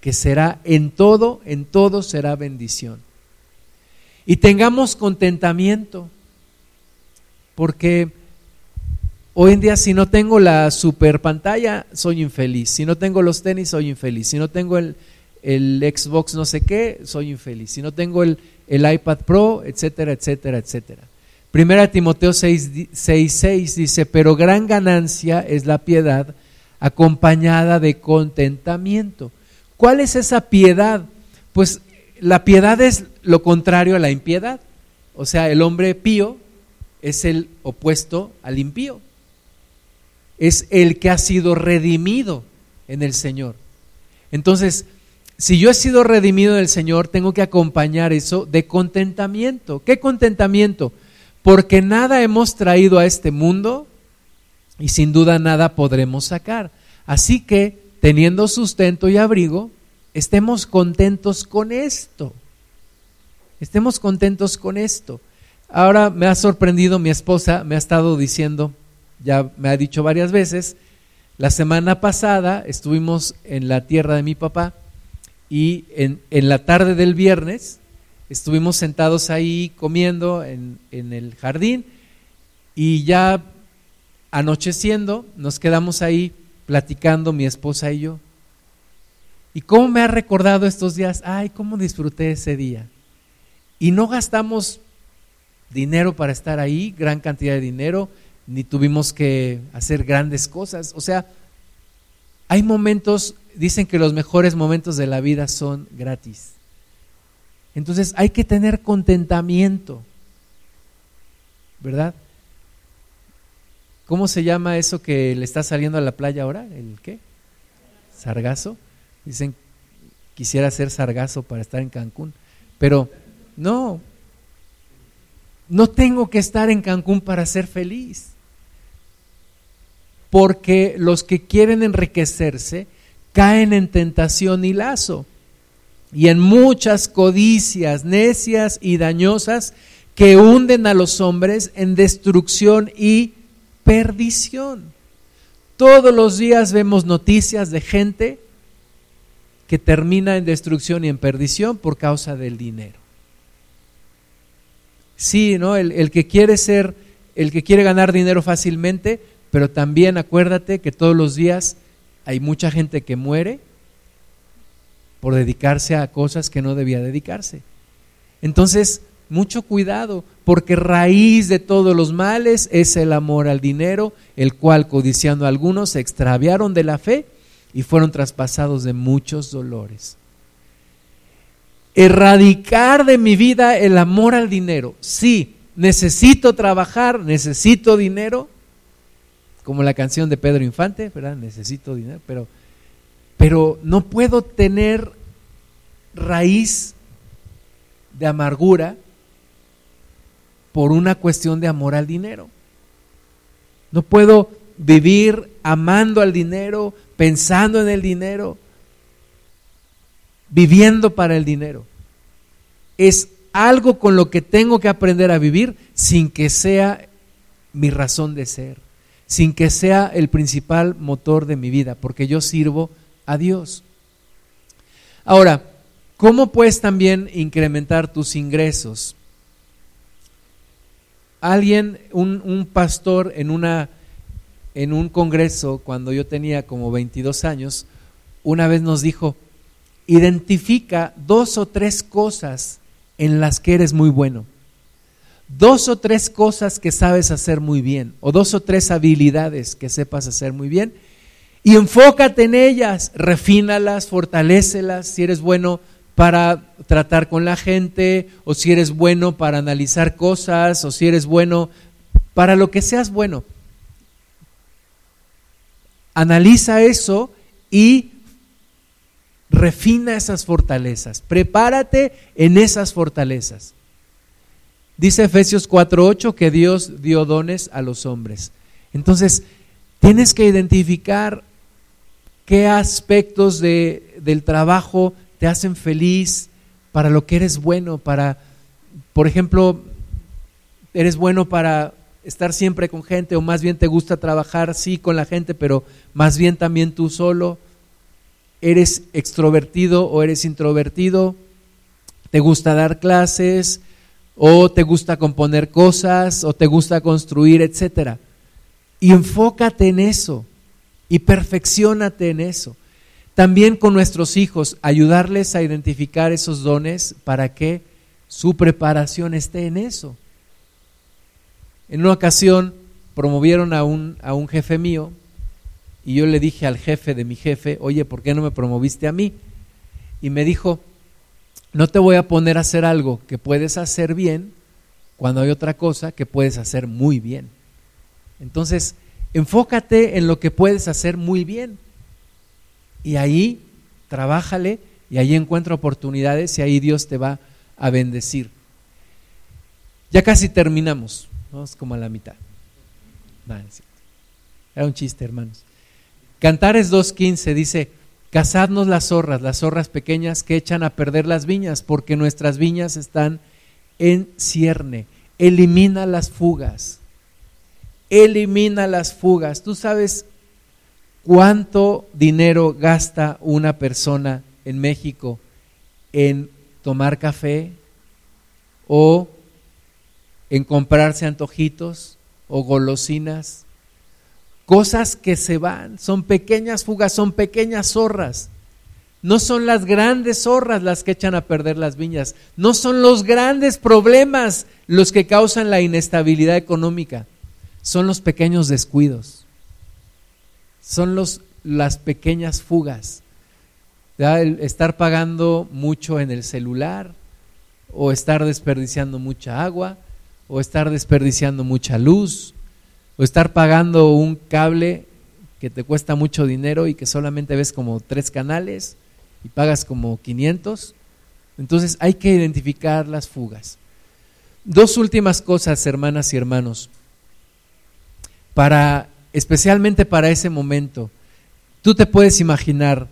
que será en todo, en todo será bendición. Y tengamos contentamiento, porque hoy en día si no tengo la super pantalla, soy infeliz. Si no tengo los tenis, soy infeliz. Si no tengo el, el Xbox no sé qué, soy infeliz. Si no tengo el, el iPad Pro, etcétera, etcétera, etcétera. Primera Timoteo 6, 6, dice, pero gran ganancia es la piedad acompañada de contentamiento. ¿Cuál es esa piedad? Pues la piedad es lo contrario a la impiedad. O sea, el hombre pío es el opuesto al impío. Es el que ha sido redimido en el Señor. Entonces, si yo he sido redimido del Señor, tengo que acompañar eso de contentamiento. ¿Qué contentamiento? Porque nada hemos traído a este mundo y sin duda nada podremos sacar. Así que, teniendo sustento y abrigo, estemos contentos con esto. Estemos contentos con esto. Ahora me ha sorprendido mi esposa, me ha estado diciendo, ya me ha dicho varias veces, la semana pasada estuvimos en la tierra de mi papá y en, la tarde del viernes estuvimos sentados ahí comiendo en, en el jardín y ya anocheciendo nos quedamos ahí platicando mi esposa y yo. ¿Y cómo me ha recordado estos días? Ay, cómo disfruté ese día. Y no gastamos dinero para estar ahí, gran cantidad de dinero, ni tuvimos que hacer grandes cosas. O sea, hay momentos, dicen que los mejores momentos de la vida son gratis. Entonces hay que tener contentamiento, ¿verdad? ¿Cómo se llama eso que le está saliendo a la playa ahora? ¿El qué? ¿Sargazo? Dicen, quisiera ser sargazo para estar en Cancún. Pero no, no tengo que estar en Cancún para ser feliz. Porque los que quieren enriquecerse caen en tentación y lazo y en muchas codicias necias y dañosas que hunden a los hombres en destrucción y perdición. Todos los días vemos noticias de gente que termina en destrucción y en perdición por causa del dinero. Sí, ¿no? El, que quiere ser, el que quiere ganar dinero fácilmente, pero también acuérdate que todos los días hay mucha gente que muere por dedicarse a cosas que no debía dedicarse. Entonces, mucho cuidado, porque raíz de todos los males es el amor al dinero, el cual codiciando a algunos se extraviaron de la fe y fueron traspasados de muchos dolores erradicar de mi vida el amor al dinero. Sí, necesito trabajar, necesito dinero, como la canción de Pedro Infante, ¿verdad? Necesito dinero, pero, pero no puedo tener raíz de amargura por una cuestión de amor al dinero. No puedo vivir amando al dinero, pensando en el dinero viviendo para el dinero. Es algo con lo que tengo que aprender a vivir sin que sea mi razón de ser, sin que sea el principal motor de mi vida, porque yo sirvo a Dios. Ahora, ¿cómo puedes también incrementar tus ingresos? Alguien, un, un pastor en, una, en un congreso, cuando yo tenía como 22 años, una vez nos dijo, identifica dos o tres cosas en las que eres muy bueno. Dos o tres cosas que sabes hacer muy bien, o dos o tres habilidades que sepas hacer muy bien, y enfócate en ellas, refínalas, fortalécelas, si eres bueno para tratar con la gente, o si eres bueno para analizar cosas, o si eres bueno para lo que seas bueno. Analiza eso y refina esas fortalezas, prepárate en esas fortalezas. Dice Efesios 4:8 que Dios dio dones a los hombres. Entonces, tienes que identificar qué aspectos de, del trabajo te hacen feliz, para lo que eres bueno, para, por ejemplo, eres bueno para estar siempre con gente o más bien te gusta trabajar, sí, con la gente, pero más bien también tú solo ¿Eres extrovertido o eres introvertido? ¿Te gusta dar clases? ¿O te gusta componer cosas? ¿O te gusta construir, etcétera? Y enfócate en eso y perfeccionate en eso. También con nuestros hijos, ayudarles a identificar esos dones para que su preparación esté en eso. En una ocasión promovieron a un, a un jefe mío y yo le dije al jefe de mi jefe, oye, ¿por qué no me promoviste a mí? Y me dijo, no te voy a poner a hacer algo que puedes hacer bien cuando hay otra cosa que puedes hacer muy bien. Entonces, enfócate en lo que puedes hacer muy bien. Y ahí, trabájale y ahí encuentra oportunidades y ahí Dios te va a bendecir. Ya casi terminamos, vamos como a la mitad. Era un chiste, hermanos. Cantares 2.15 dice, Cazadnos las zorras, las zorras pequeñas que echan a perder las viñas, porque nuestras viñas están en cierne. Elimina las fugas. Elimina las fugas. Tú sabes cuánto dinero gasta una persona en México en tomar café o en comprarse antojitos o golosinas. Cosas que se van, son pequeñas fugas, son pequeñas zorras. No son las grandes zorras las que echan a perder las viñas. No son los grandes problemas los que causan la inestabilidad económica. Son los pequeños descuidos. Son los, las pequeñas fugas. El estar pagando mucho en el celular o estar desperdiciando mucha agua o estar desperdiciando mucha luz, o estar pagando un cable que te cuesta mucho dinero y que solamente ves como tres canales y pagas como 500. Entonces hay que identificar las fugas. Dos últimas cosas, hermanas y hermanos, para especialmente para ese momento. Tú te puedes imaginar,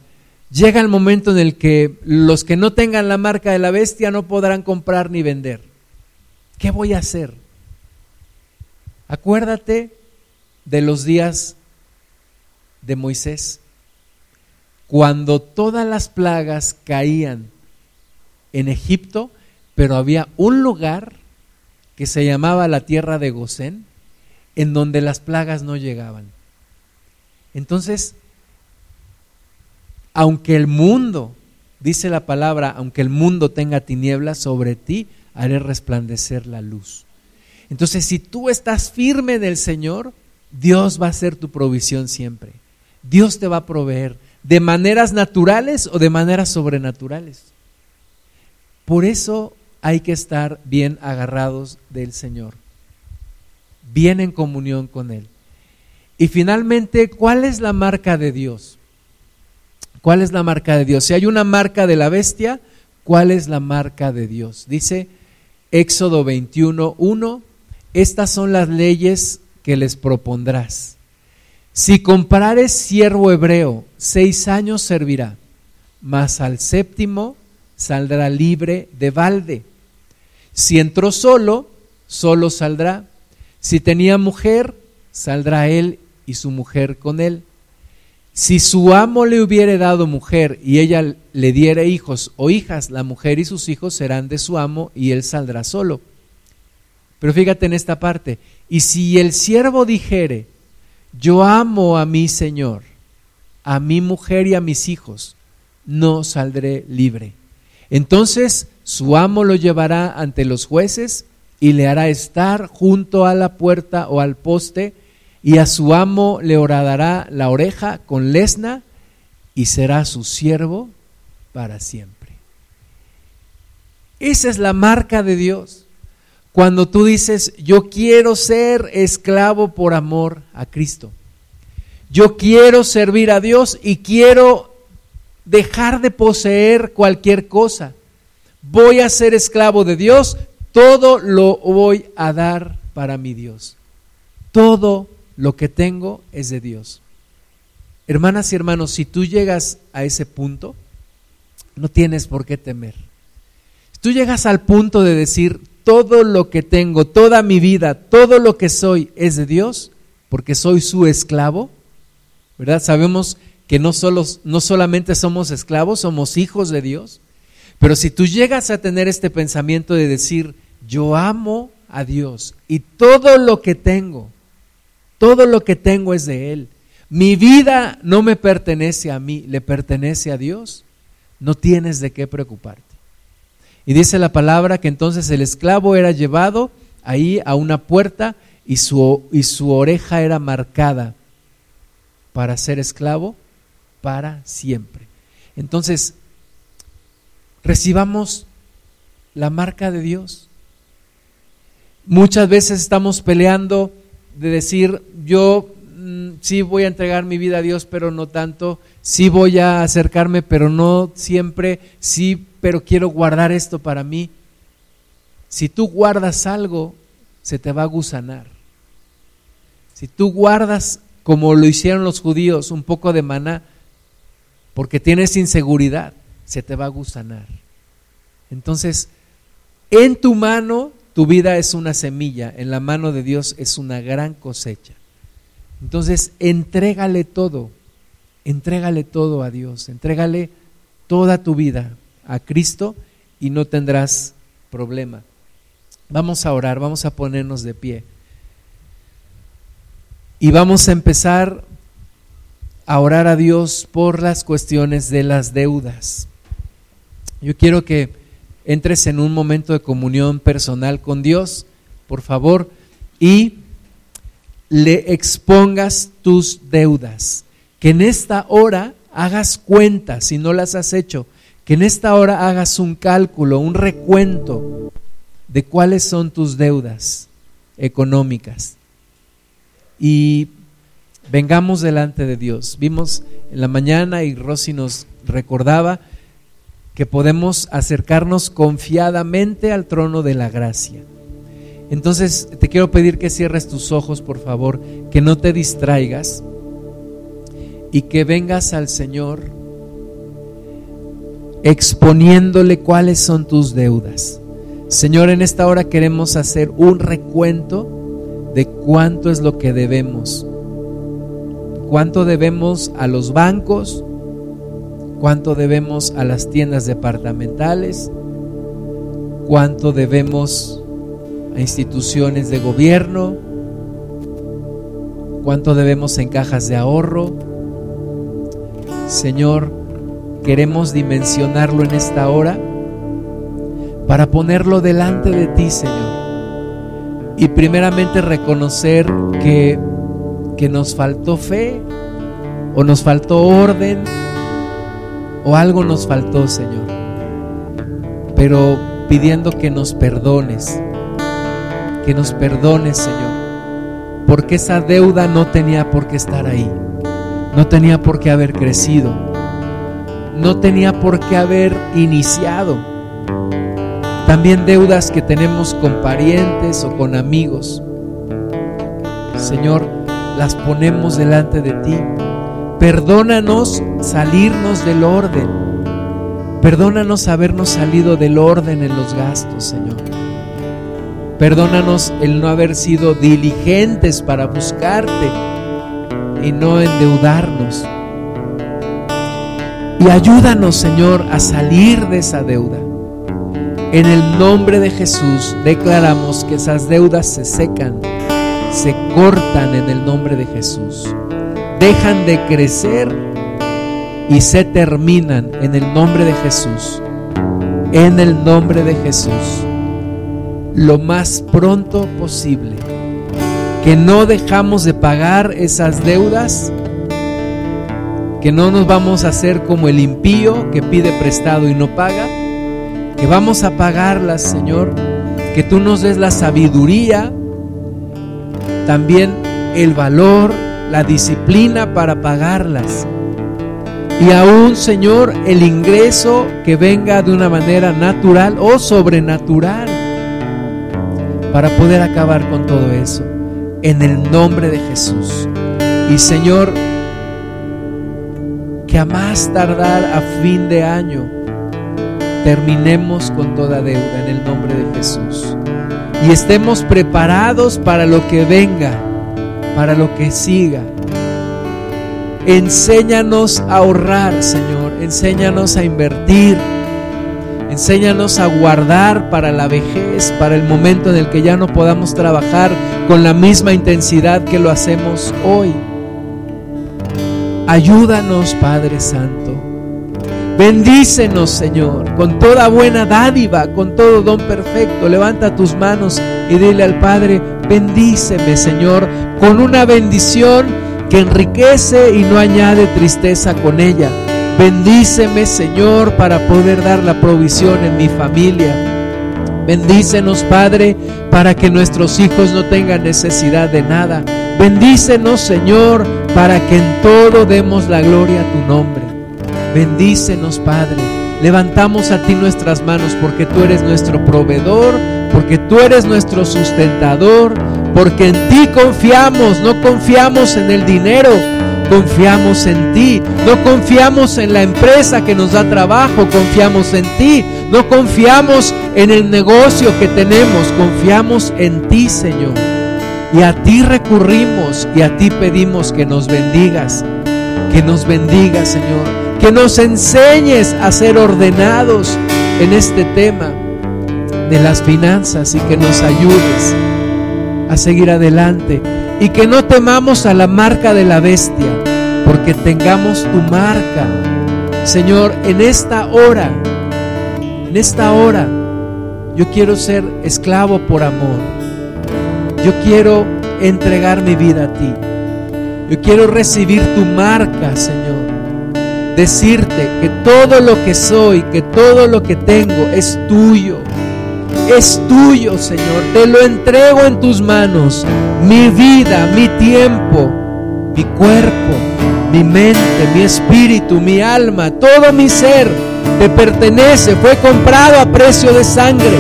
llega el momento en el que los que no tengan la marca de la bestia no podrán comprar ni vender. ¿Qué voy a hacer? Acuérdate de los días de Moisés, cuando todas las plagas caían en Egipto, pero había un lugar que se llamaba la tierra de Gosén, en donde las plagas no llegaban. Entonces, aunque el mundo, dice la palabra, aunque el mundo tenga tinieblas sobre ti, haré resplandecer la luz. Entonces, si tú estás firme del Señor, Dios va a ser tu provisión siempre. Dios te va a proveer de maneras naturales o de maneras sobrenaturales. Por eso hay que estar bien agarrados del Señor, bien en comunión con Él. Y finalmente, ¿cuál es la marca de Dios? ¿Cuál es la marca de Dios? Si hay una marca de la bestia, ¿cuál es la marca de Dios? Dice Éxodo 21, 1, estas son las leyes que les propondrás. Si comprares siervo hebreo, seis años servirá, mas al séptimo saldrá libre de balde. Si entró solo, solo saldrá. Si tenía mujer, saldrá él y su mujer con él. Si su amo le hubiere dado mujer y ella le diere hijos o hijas, la mujer y sus hijos serán de su amo y él saldrá solo. Pero fíjate en esta parte. Y si el siervo dijere, yo amo a mi Señor, a mi mujer y a mis hijos, no saldré libre. Entonces su amo lo llevará ante los jueces y le hará estar junto a la puerta o al poste, y a su amo le horadará la oreja con lesna, y será su siervo para siempre. Esa es la marca de Dios. Cuando tú dices, yo quiero ser esclavo por amor a Cristo. Yo quiero servir a Dios y quiero dejar de poseer cualquier cosa. Voy a ser esclavo de Dios, todo lo voy a dar para mi Dios. Todo lo que tengo es de Dios. Hermanas y hermanos, si tú llegas a ese punto, no tienes por qué temer. Si tú llegas al punto de decir, todo lo que tengo, toda mi vida, todo lo que soy es de Dios, porque soy su esclavo, ¿verdad? Sabemos que no, no solamente somos esclavos, somos hijos de Dios, pero si tú llegas a tener este pensamiento de decir, yo amo a Dios y todo lo que tengo, todo lo que tengo es de Él, mi vida no me pertenece a mí, le pertenece a Dios, no tienes de qué preocuparte. Y dice la palabra que entonces el esclavo era llevado ahí a una puerta y su, y su oreja era marcada para ser esclavo para siempre. Entonces, recibamos la marca de Dios. Muchas veces estamos peleando de decir, yo mm, sí voy a entregar mi vida a Dios, pero no tanto, sí voy a acercarme, pero no siempre, sí pero quiero guardar esto para mí. Si tú guardas algo, se te va a gusanar. Si tú guardas, como lo hicieron los judíos, un poco de maná, porque tienes inseguridad, se te va a gusanar. Entonces, en tu mano tu vida es una semilla, en la mano de Dios es una gran cosecha. Entonces, entrégale todo, entrégale todo a Dios, entrégale toda tu vida a Cristo y no tendrás problema. Vamos a orar, vamos a ponernos de pie. Y vamos a empezar a orar a Dios por las cuestiones de las deudas. Yo quiero que entres en un momento de comunión personal con Dios, por favor, y le expongas tus deudas. Que en esta hora hagas cuenta, si no las has hecho, que en esta hora hagas un cálculo, un recuento de cuáles son tus deudas económicas. Y vengamos delante de Dios. Vimos en la mañana y Rosy nos recordaba que podemos acercarnos confiadamente al trono de la gracia. Entonces te quiero pedir que cierres tus ojos, por favor, que no te distraigas y que vengas al Señor exponiéndole cuáles son tus deudas. Señor, en esta hora queremos hacer un recuento de cuánto es lo que debemos. Cuánto debemos a los bancos, cuánto debemos a las tiendas departamentales, cuánto debemos a instituciones de gobierno, cuánto debemos en cajas de ahorro. Señor, queremos dimensionarlo en esta hora para ponerlo delante de ti, Señor. Y primeramente reconocer que, que nos faltó fe o nos faltó orden o algo nos faltó, Señor. Pero pidiendo que nos perdones, que nos perdones, Señor, porque esa deuda no tenía por qué estar ahí, no tenía por qué haber crecido, no tenía por qué haber iniciado. También deudas que tenemos con parientes o con amigos. Señor, las ponemos delante de ti Perdónanos salirnos del orden. Perdónanos habernos salido del orden en los gastos, Señor. Perdónanos el no haber sido diligentes para buscarte y no endeudarnos. Y ayúdanos, Señor, a salir de esa deuda. En el nombre de Jesús declaramos que esas deudas se secan, se cortan en el nombre de Jesús dejan de crecer y se terminan en el nombre de Jesús. En el nombre de Jesús. Lo más pronto posible. Que no dejamos de pagar esas deudas. Que no nos vamos a hacer como el impío que pide prestado y no paga. Que vamos a pagarlas, Señor. Que tú nos des la sabiduría. También el valor la disciplina para pagarlas. Y aún, Señor, el ingreso que venga de una manera natural o sobrenatural para poder acabar con todo eso. En el nombre de Jesús. Y Señor, que a más tardar a fin de año terminemos con toda deuda en el nombre de Jesús. Y estemos preparados para lo que venga para lo que siga. Enséñanos a ahorrar, Señor. Enséñanos a invertir. Enséñanos a guardar para la vejez, para el momento en el que ya no podamos trabajar con la misma intensidad que lo hacemos hoy. Ayúdanos, Padre Santo. Bendícenos, Señor, con toda buena dádiva, con todo don perfecto. Levanta tus manos y dile al Padre, bendíceme, Señor, con una bendición que enriquece y no añade tristeza con ella. Bendíceme, Señor, para poder dar la provisión en mi familia. Bendícenos, Padre, para que nuestros hijos no tengan necesidad de nada. Bendícenos, Señor, para que en todo demos la gloria a tu nombre. Bendícenos, Padre. Levantamos a ti nuestras manos porque tú eres nuestro proveedor, porque tú eres nuestro sustentador, porque en ti confiamos, no confiamos en el dinero, confiamos en ti. No confiamos en la empresa que nos da trabajo, confiamos en ti. No confiamos en el negocio que tenemos, confiamos en ti, Señor. Y a ti recurrimos y a ti pedimos que nos bendigas, que nos bendigas, Señor, que nos enseñes a ser ordenados en este tema de las finanzas y que nos ayudes a seguir adelante y que no temamos a la marca de la bestia, porque tengamos tu marca. Señor, en esta hora, en esta hora, yo quiero ser esclavo por amor. Yo quiero entregar mi vida a ti. Yo quiero recibir tu marca, Señor. Decirte que todo lo que soy, que todo lo que tengo es tuyo es tuyo, Señor. Te lo entrego en tus manos. Mi vida, mi tiempo, mi cuerpo, mi mente, mi espíritu, mi alma, todo mi ser te pertenece. Fue comprado a precio de sangre.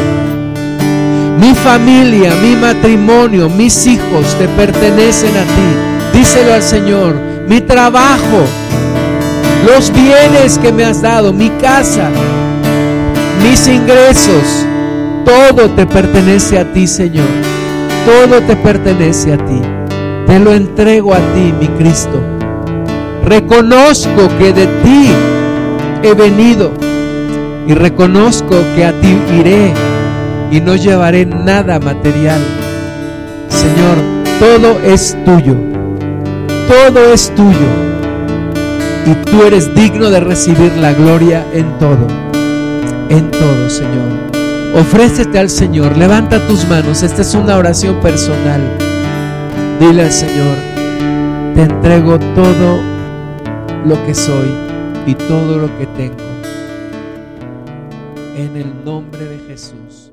Mi familia, mi matrimonio, mis hijos te pertenecen a ti. Díselo al Señor. Mi trabajo, los bienes que me has dado, mi casa, mis ingresos todo te pertenece a ti, Señor. Todo te pertenece a ti. Te lo entrego a ti, mi Cristo. Reconozco que de ti he venido y reconozco que a ti iré y no llevaré nada material. Señor, todo es tuyo. Todo es tuyo. Y tú eres digno de recibir la gloria en todo. En todo, Señor. Ofrécete al Señor, levanta tus manos, esta es una oración personal. Dile al Señor, te entrego todo lo que soy y todo lo que tengo. En el nombre de Jesús.